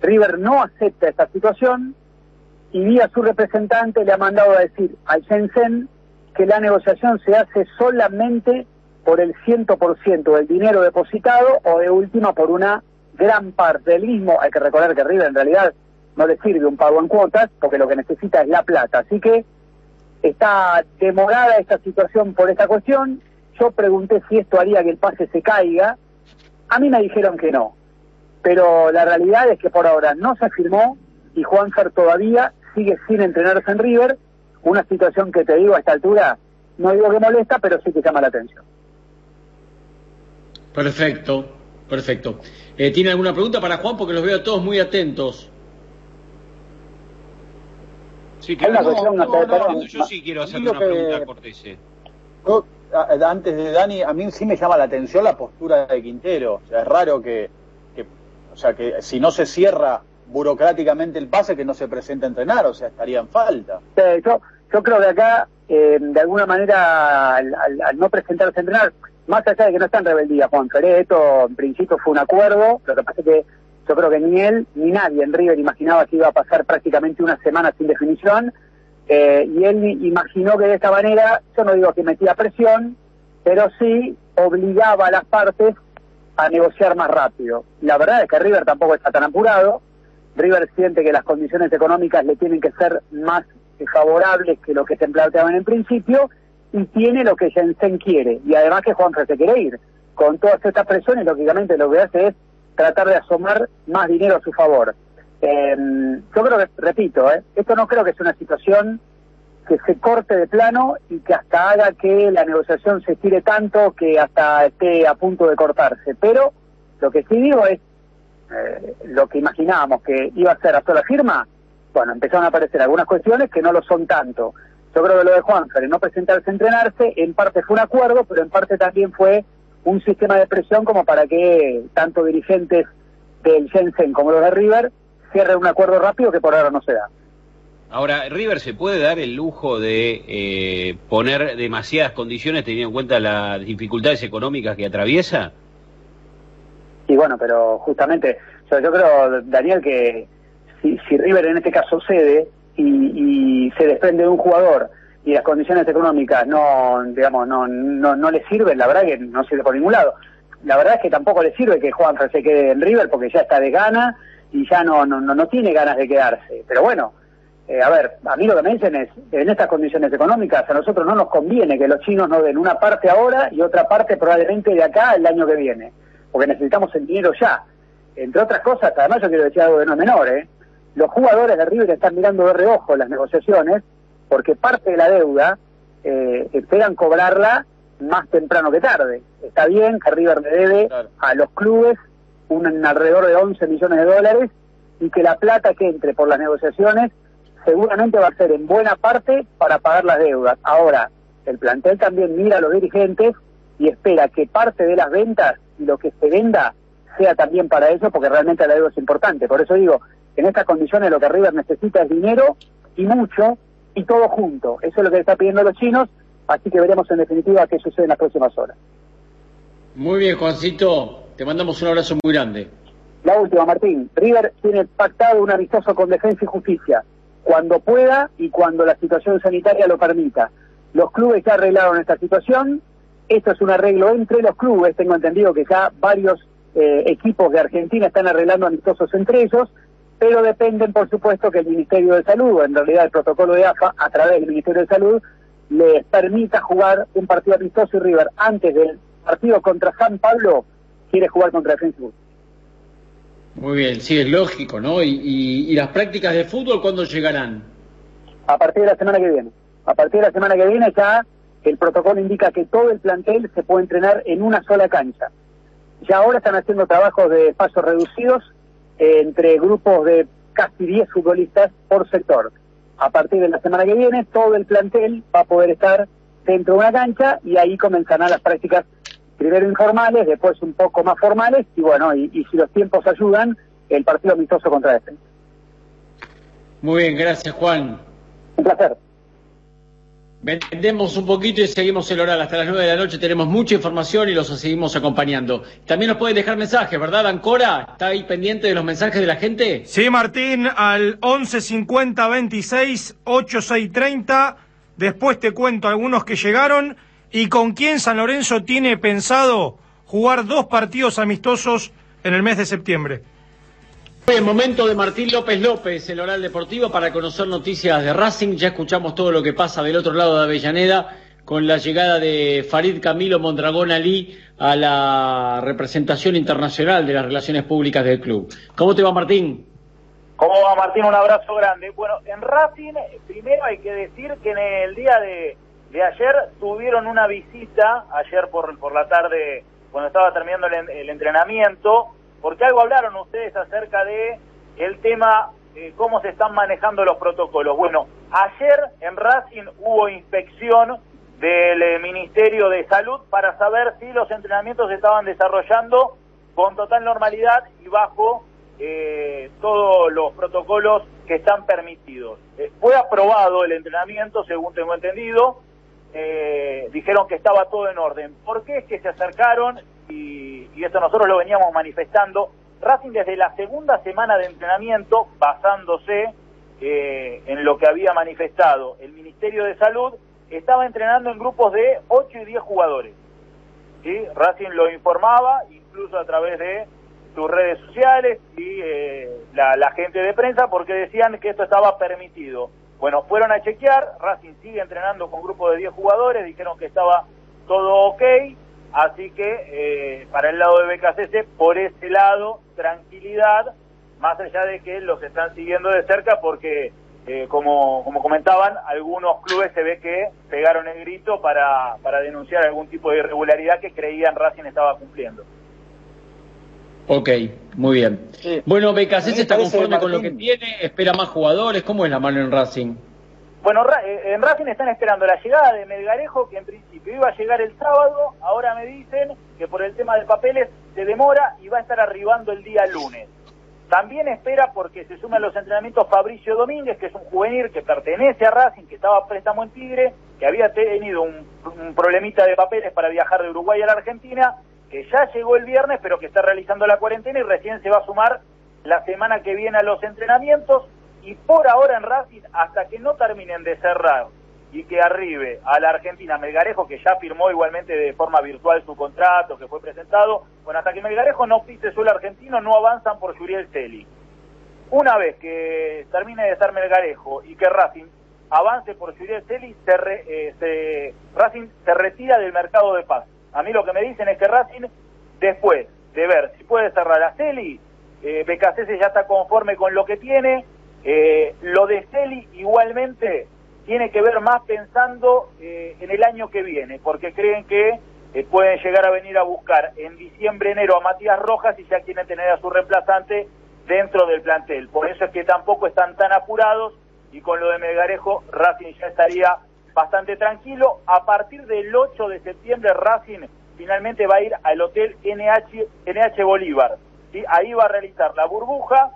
S4: River no acepta esta situación y vía su representante le ha mandado a decir al Shenzhen que la negociación se hace solamente por el 100% del dinero depositado o de última por una gran parte del mismo. Hay que recordar que River en realidad no le sirve un pago en cuotas porque lo que necesita es la plata. Así que está demorada esta situación por esta cuestión. Yo pregunté si esto haría que el pase se caiga. A mí me dijeron que no. Pero la realidad es que por ahora no se firmó y Juanfer todavía sigue sin entrenarse en River. Una situación que te digo a esta altura, no digo que molesta, pero sí que llama la atención.
S1: Perfecto, perfecto. Eh, ¿Tiene alguna pregunta para Juan? Porque los veo a todos muy atentos.
S5: Sí,
S6: Hay una
S5: claro.
S6: cuestión,
S5: No,
S6: no, perdón,
S5: yo sí quiero hacer una
S6: que-
S5: pregunta a-
S6: antes de Dani, a mí sí me llama la atención la postura de Quintero. O sea, es raro que, que- o sea, que si no se cierra burocráticamente el pase, que no se presente a entrenar, o sea, estaría en falta.
S4: Yo, yo creo que acá, eh, de alguna manera, al no presentarse a entrenar, más allá de que no está en rebeldía, Juan Feré, esto en principio fue un acuerdo, lo que pasa es que yo creo que ni él ni nadie en River imaginaba que iba a pasar prácticamente una semana sin definición, eh, y él imaginó que de esta manera, yo no digo que metía presión, pero sí obligaba a las partes a negociar más rápido. La verdad es que River tampoco está tan apurado, River siente que las condiciones económicas le tienen que ser más favorables que lo que se planteaban en principio y tiene lo que Jensen quiere y además que Juanfer se quiere ir. Con todas estas presiones, lógicamente lo que hace es tratar de asomar más dinero a su favor. Eh, yo creo que, repito, eh, esto no creo que sea una situación que se corte de plano y que hasta haga que la negociación se estire tanto que hasta esté a punto de cortarse. Pero lo que sí digo es eh, lo que imaginábamos que iba a ser hasta la firma, bueno, empezaron a aparecer algunas cuestiones que no lo son tanto. Yo creo que lo de Juanfer, no presentarse a entrenarse, en parte fue un acuerdo, pero en parte también fue un sistema de presión como para que tanto dirigentes del Jensen como los de River cierren un acuerdo rápido que por ahora no se da.
S5: Ahora, River se puede dar el lujo de eh, poner demasiadas condiciones teniendo en cuenta las dificultades económicas que atraviesa.
S4: Y bueno, pero justamente, yo creo, Daniel, que si, si River en este caso cede y, y se desprende de un jugador y las condiciones económicas no, digamos, no, no, no le sirven, la verdad que no sirve por ningún lado. La verdad es que tampoco le sirve que Juan se quede en River porque ya está de gana y ya no, no, no, no tiene ganas de quedarse. Pero bueno, eh, a ver, a mí lo que me dicen es, en estas condiciones económicas a nosotros no nos conviene que los chinos nos den una parte ahora y otra parte probablemente de acá el año que viene, porque necesitamos el dinero ya. Entre otras cosas, además yo quiero decir algo de no es menor, ¿eh? los jugadores de River están mirando de reojo las negociaciones porque parte de la deuda eh, esperan cobrarla más temprano que tarde. Está bien que River le debe a los clubes un alrededor de 11 millones de dólares y que la plata que entre por las negociaciones seguramente va a ser en buena parte para pagar las deudas. Ahora, el plantel también mira a los dirigentes y espera que parte de las ventas lo que se venda sea también para eso, porque realmente la deuda es importante. Por eso digo, en estas condiciones lo que River necesita es dinero y mucho, y todo junto. Eso es lo que está pidiendo los chinos, así que veremos en definitiva qué sucede en las próximas horas.
S1: Muy bien, Juancito, te mandamos un abrazo muy grande.
S4: La última, Martín. River tiene pactado un amistoso con Defensa y Justicia, cuando pueda y cuando la situación sanitaria lo permita. Los clubes ya arreglaron esta situación, esto es un arreglo entre los clubes, tengo entendido que ya varios eh, equipos de Argentina están arreglando amistosos entre ellos, pero dependen, por supuesto, que el Ministerio de Salud, en realidad el protocolo de AFA, a través del Ministerio de Salud, les permita jugar un partido amistoso y River antes del partido contra San Pablo quiere jugar contra Defensa.
S1: Muy bien, sí, es lógico, ¿no? Y, y, y las prácticas de fútbol, ¿cuándo llegarán?
S4: a partir de la semana que viene. A partir de la semana que viene ya el protocolo indica que todo el plantel se puede entrenar en una sola cancha. Ya ahora están haciendo trabajos de pasos reducidos eh, entre grupos de casi 10 futbolistas por sector. A partir de la semana que viene todo el plantel va a poder estar dentro de una cancha y ahí comenzarán las prácticas primero informales, después un poco más formales y bueno, y, y si los tiempos ayudan, el partido amistoso contra Defensa.
S1: Muy bien, gracias Juan.
S4: Un placer.
S1: Vendemos un poquito y seguimos el oral hasta las 9 de la noche. Tenemos mucha información y los seguimos acompañando. También nos pueden dejar mensajes, ¿verdad, Ancora? ¿Está ahí pendiente de los mensajes de la gente?
S2: Sí, Martín, al 11 50 26 86 30. Después te cuento algunos que llegaron y con quién San Lorenzo tiene pensado jugar dos partidos amistosos en el mes de septiembre.
S1: Bien, momento de Martín López López, el oral deportivo, para conocer noticias de Racing. Ya escuchamos todo lo que pasa del otro lado de Avellaneda con la llegada de Farid Camilo Mondragón Ali a la representación internacional de las relaciones públicas del club. ¿Cómo te va, Martín?
S14: ¿Cómo va, Martín? Un abrazo grande. Bueno, en Racing, primero hay que decir que en el día de, de ayer tuvieron una visita, ayer por, por la tarde, cuando estaba terminando el, el entrenamiento, porque algo hablaron ustedes acerca de el tema eh, cómo se están manejando los protocolos. Bueno, ayer en Racing hubo inspección del eh, Ministerio de Salud para saber si los entrenamientos se estaban desarrollando con total normalidad y bajo eh, todos los protocolos que están permitidos. Eh, fue aprobado el entrenamiento, según tengo entendido. Dijeron que estaba todo en orden. ¿Por qué es que se acercaron? Y, y esto nosotros lo veníamos manifestando. Racing desde la segunda semana de entrenamiento, basándose eh, en lo que había manifestado el Ministerio de Salud, estaba entrenando en grupos de 8 y 10 jugadores. ¿sí? Racing lo informaba, incluso a través de sus redes sociales y eh, la, gente de prensa, porque decían que esto estaba permitido. Bueno, fueron a chequear, Racing sigue entrenando con grupo de 10 jugadores, dijeron que estaba todo ok, así que eh, para el lado de BKCC, por ese lado, tranquilidad, más allá de que los están siguiendo de cerca porque, eh, como, como comentaban, algunos clubes se ve que pegaron el grito para, para denunciar algún tipo de irregularidad que creían Racing estaba cumpliendo.
S1: Ok, muy bien.
S6: Sí.
S1: Bueno,
S6: A mí
S1: BKC
S6: me
S1: está conforme con lo que tiene, espera más jugadores. ¿Cómo es la mano en Racing?
S14: Bueno, eh, en Racing están esperando la llegada de Melgarejo, que en principio iba a llegar el sábado, ahora me dicen que por el tema de papeles se demora y va a estar arribando el día lunes. También espera porque se suma a los entrenamientos Fabricio Domínguez, que es un juvenil que pertenece a Racing, que estaba préstamo en Tigre, que había tenido un problemita de papeles para viajar de Uruguay a la Argentina, que ya llegó el viernes, pero que está realizando la cuarentena y recién se va a sumar la semana que viene a los entrenamientos. Y por ahora en Racing, hasta que no terminen de cerrar y que arribe a la Argentina Melgarejo, que ya firmó igualmente de forma virtual su contrato, que fue presentado, bueno, hasta que Melgarejo no pise suelo argentino, no avanzan por Juriel Celi. Una vez que termine de estar Melgarejo y que Racing avance por Juriel Celi, se re- eh, se- Racing se retira del mercado de paz. A mí lo que me dicen es que Racing, después de ver si puede cerrar a Celi, eh, ya está conforme con lo que tiene. Eh, lo de Celi igualmente tiene que ver más pensando eh, en el año que viene, porque creen que eh, pueden llegar a venir a buscar en diciembre, enero a Matías Rojas y ya quieren tener a su reemplazante dentro del plantel. Por eso es que tampoco están tan apurados y con lo de Melgarejo Racing ya estaría bastante tranquilo. A partir del 8 de septiembre Racing finalmente va a ir al hotel NH, NH Bolívar. ¿sí? Ahí va a realizar la burbuja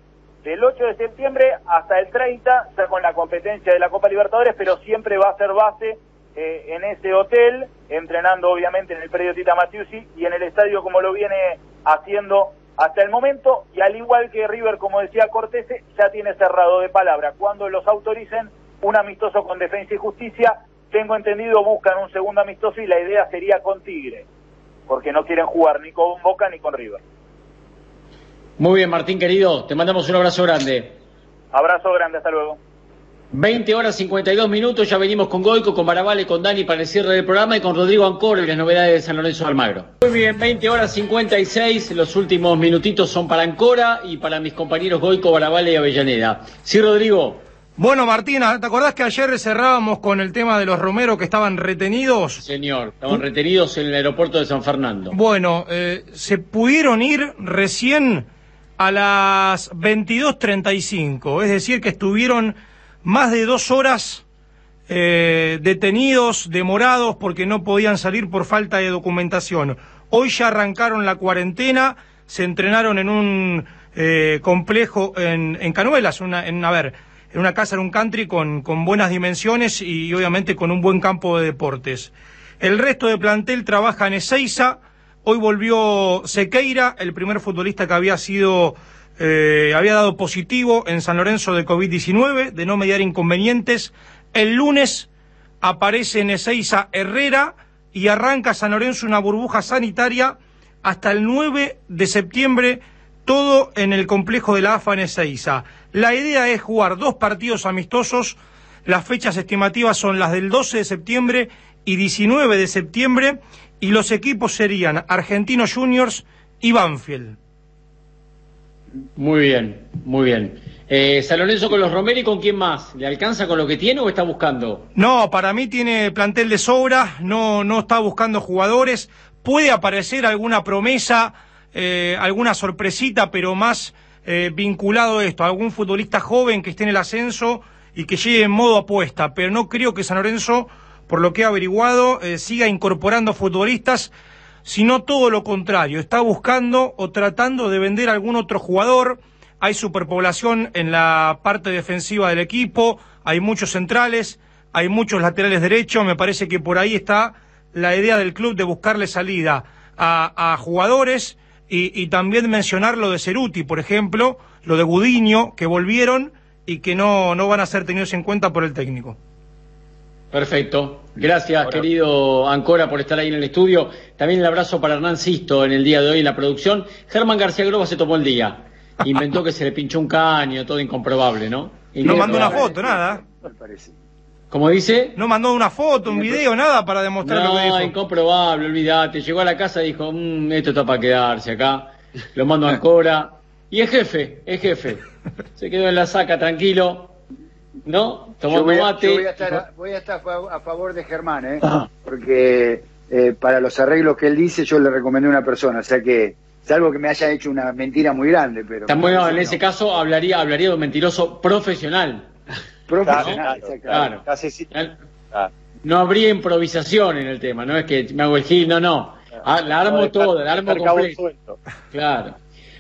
S14: del 8 de septiembre hasta el 30, ya con la competencia de la Copa Libertadores, pero siempre va a ser base eh, en ese hotel, entrenando obviamente en el predio Tita Matiusi y en el estadio como lo viene haciendo hasta el momento, y al igual que River, como decía Cortese, ya tiene cerrado de palabra. Cuando los autoricen un amistoso con Defensa y Justicia, tengo entendido, buscan un segundo amistoso y la idea sería con Tigre, porque no quieren jugar ni con Boca ni con River.
S1: Muy bien, Martín querido, te mandamos un abrazo grande.
S14: Abrazo grande, hasta luego.
S1: 20 horas 52 minutos, ya venimos con Goico, con Barabale, con Dani para el cierre del programa y con Rodrigo Ancor y las novedades de San Lorenzo de Almagro. Muy bien, 20 horas 56, los últimos minutitos son para Ancora y para mis compañeros Goico, Barabale y Avellaneda. Sí, Rodrigo.
S2: Bueno, Martina, ¿te acordás que ayer cerrábamos con el tema de los Romero que estaban retenidos?
S1: Señor, estaban retenidos en el aeropuerto de San Fernando.
S2: Bueno, eh, se pudieron ir recién a las 22.35, es decir, que estuvieron más de dos horas eh, detenidos, demorados, porque no podían salir por falta de documentación. Hoy ya arrancaron la cuarentena, se entrenaron en un eh, complejo en, en Canuelas, una, en, a ver, en una casa en un country con, con buenas dimensiones y, obviamente con un buen campo de deportes. El resto del plantel trabaja en Ezeiza, hoy volvió Sequeira, el primer futbolista que había sido eh, había dado positivo en San Lorenzo de COVID-19, de no mediar inconvenientes. El lunes aparece en Ezeiza Herrera y arranca San Lorenzo una burbuja sanitaria hasta el 9 de septiembre, todo en el complejo de la AFA en Ezeiza. La idea es jugar dos partidos amistosos. Las fechas estimativas son las del 12 de septiembre y 19 de septiembre y los equipos serían Argentinos Juniors y Banfield.
S1: Muy bien, muy bien. Eh, San Lorenzo con los Romero y con quién más? ¿Le alcanza con lo que tiene o está buscando?
S2: No, para mí tiene plantel de sobra, no, no está buscando jugadores. Puede aparecer alguna promesa, eh, alguna sorpresita, pero más eh, vinculado a esto, algún futbolista joven que esté en el ascenso y que llegue en modo apuesta. Pero no creo que San Lorenzo, por lo que he averiguado, eh, siga incorporando futbolistas sino todo lo contrario, está buscando o tratando de vender a algún otro jugador. Hay superpoblación en la parte defensiva del equipo, hay muchos centrales, hay muchos laterales derechos, me parece que por ahí está la idea del club de buscarle salida a, jugadores y, también mencionar lo de Ceruti, por ejemplo, lo de Gudiño, que volvieron y que no, no van a ser tenidos en cuenta por el técnico.
S1: Perfecto. Gracias, querido Ancora, por estar ahí en el estudio. También el abrazo para Hernán Sisto en el día de hoy en la producción. Germán García Groba se tomó el día. Inventó que se le pinchó un caño, todo incomprobable, ¿no?
S2: no mandó una foto, nada.
S1: ¿Cómo dice?
S2: No mandó una foto, un video, nada para demostrar lo que dijo.
S1: incomprobable, olvídate. Llegó a la casa y dijo, mmm, esto está para quedarse acá. Lo mando a Ancora. Y es jefe, es jefe. Se quedó en la saca tranquilo ¿no?
S8: Tomando voy, mate. voy, a estar, voy a estar a favor de Germán, ¿eh? Ah. Porque eh, para los arreglos que él dice, yo le recomendé a una persona, o sea que salvo que me haya hecho una mentira muy grande, pero.
S1: Bueno, en ese caso hablaría, hablaría de un mentiroso profesional.
S8: Profesional,
S1: claro. No habría improvisación en el tema, no es que me hago el gil, no, no. Ah, la armo todo, la armo completo. Claro.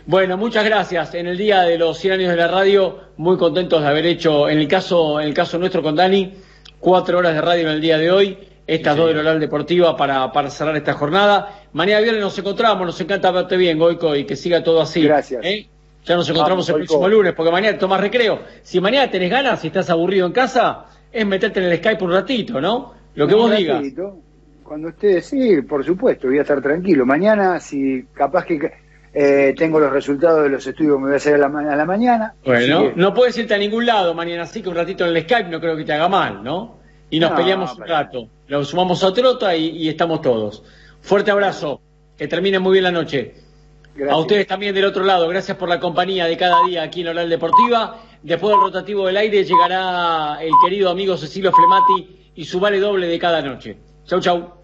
S1: Bueno, muchas gracias. En el día de los 100 años de la radio, muy contentos de haber hecho, en el caso, en el caso nuestro con Dani, cuatro horas de radio en el día de hoy, estas dos de Oral Deportiva para, para cerrar esta jornada. Mañana viernes nos encontramos, nos encanta verte bien, Goico, y que siga todo así.
S8: Gracias.
S1: ¿eh? Ya nos encontramos el próximo lunes, porque mañana tomas recreo. Si mañana tenés ganas, si estás aburrido en casa, es meterte en el Skype un ratito, ¿no? Lo que vos digas.
S8: Cuando ustedes, sí, por supuesto, voy a estar tranquilo. Mañana, si capaz que eh, tengo los resultados de los estudios que me voy a hacer a la, mañana.
S1: Bueno, no puedes irte a ningún lado mañana, así que un ratito en el Skype no creo que te haga mal, ¿no? Y nos peleamos un rato, lo sumamos a Trota y, estamos todos. Fuerte abrazo, que termine muy bien la noche. A ustedes también del otro lado, gracias por la compañía de cada día aquí en Oral Deportiva. Después del rotativo del aire llegará el querido amigo Cecilio Flemati y su vale doble de cada noche. Chau, chau.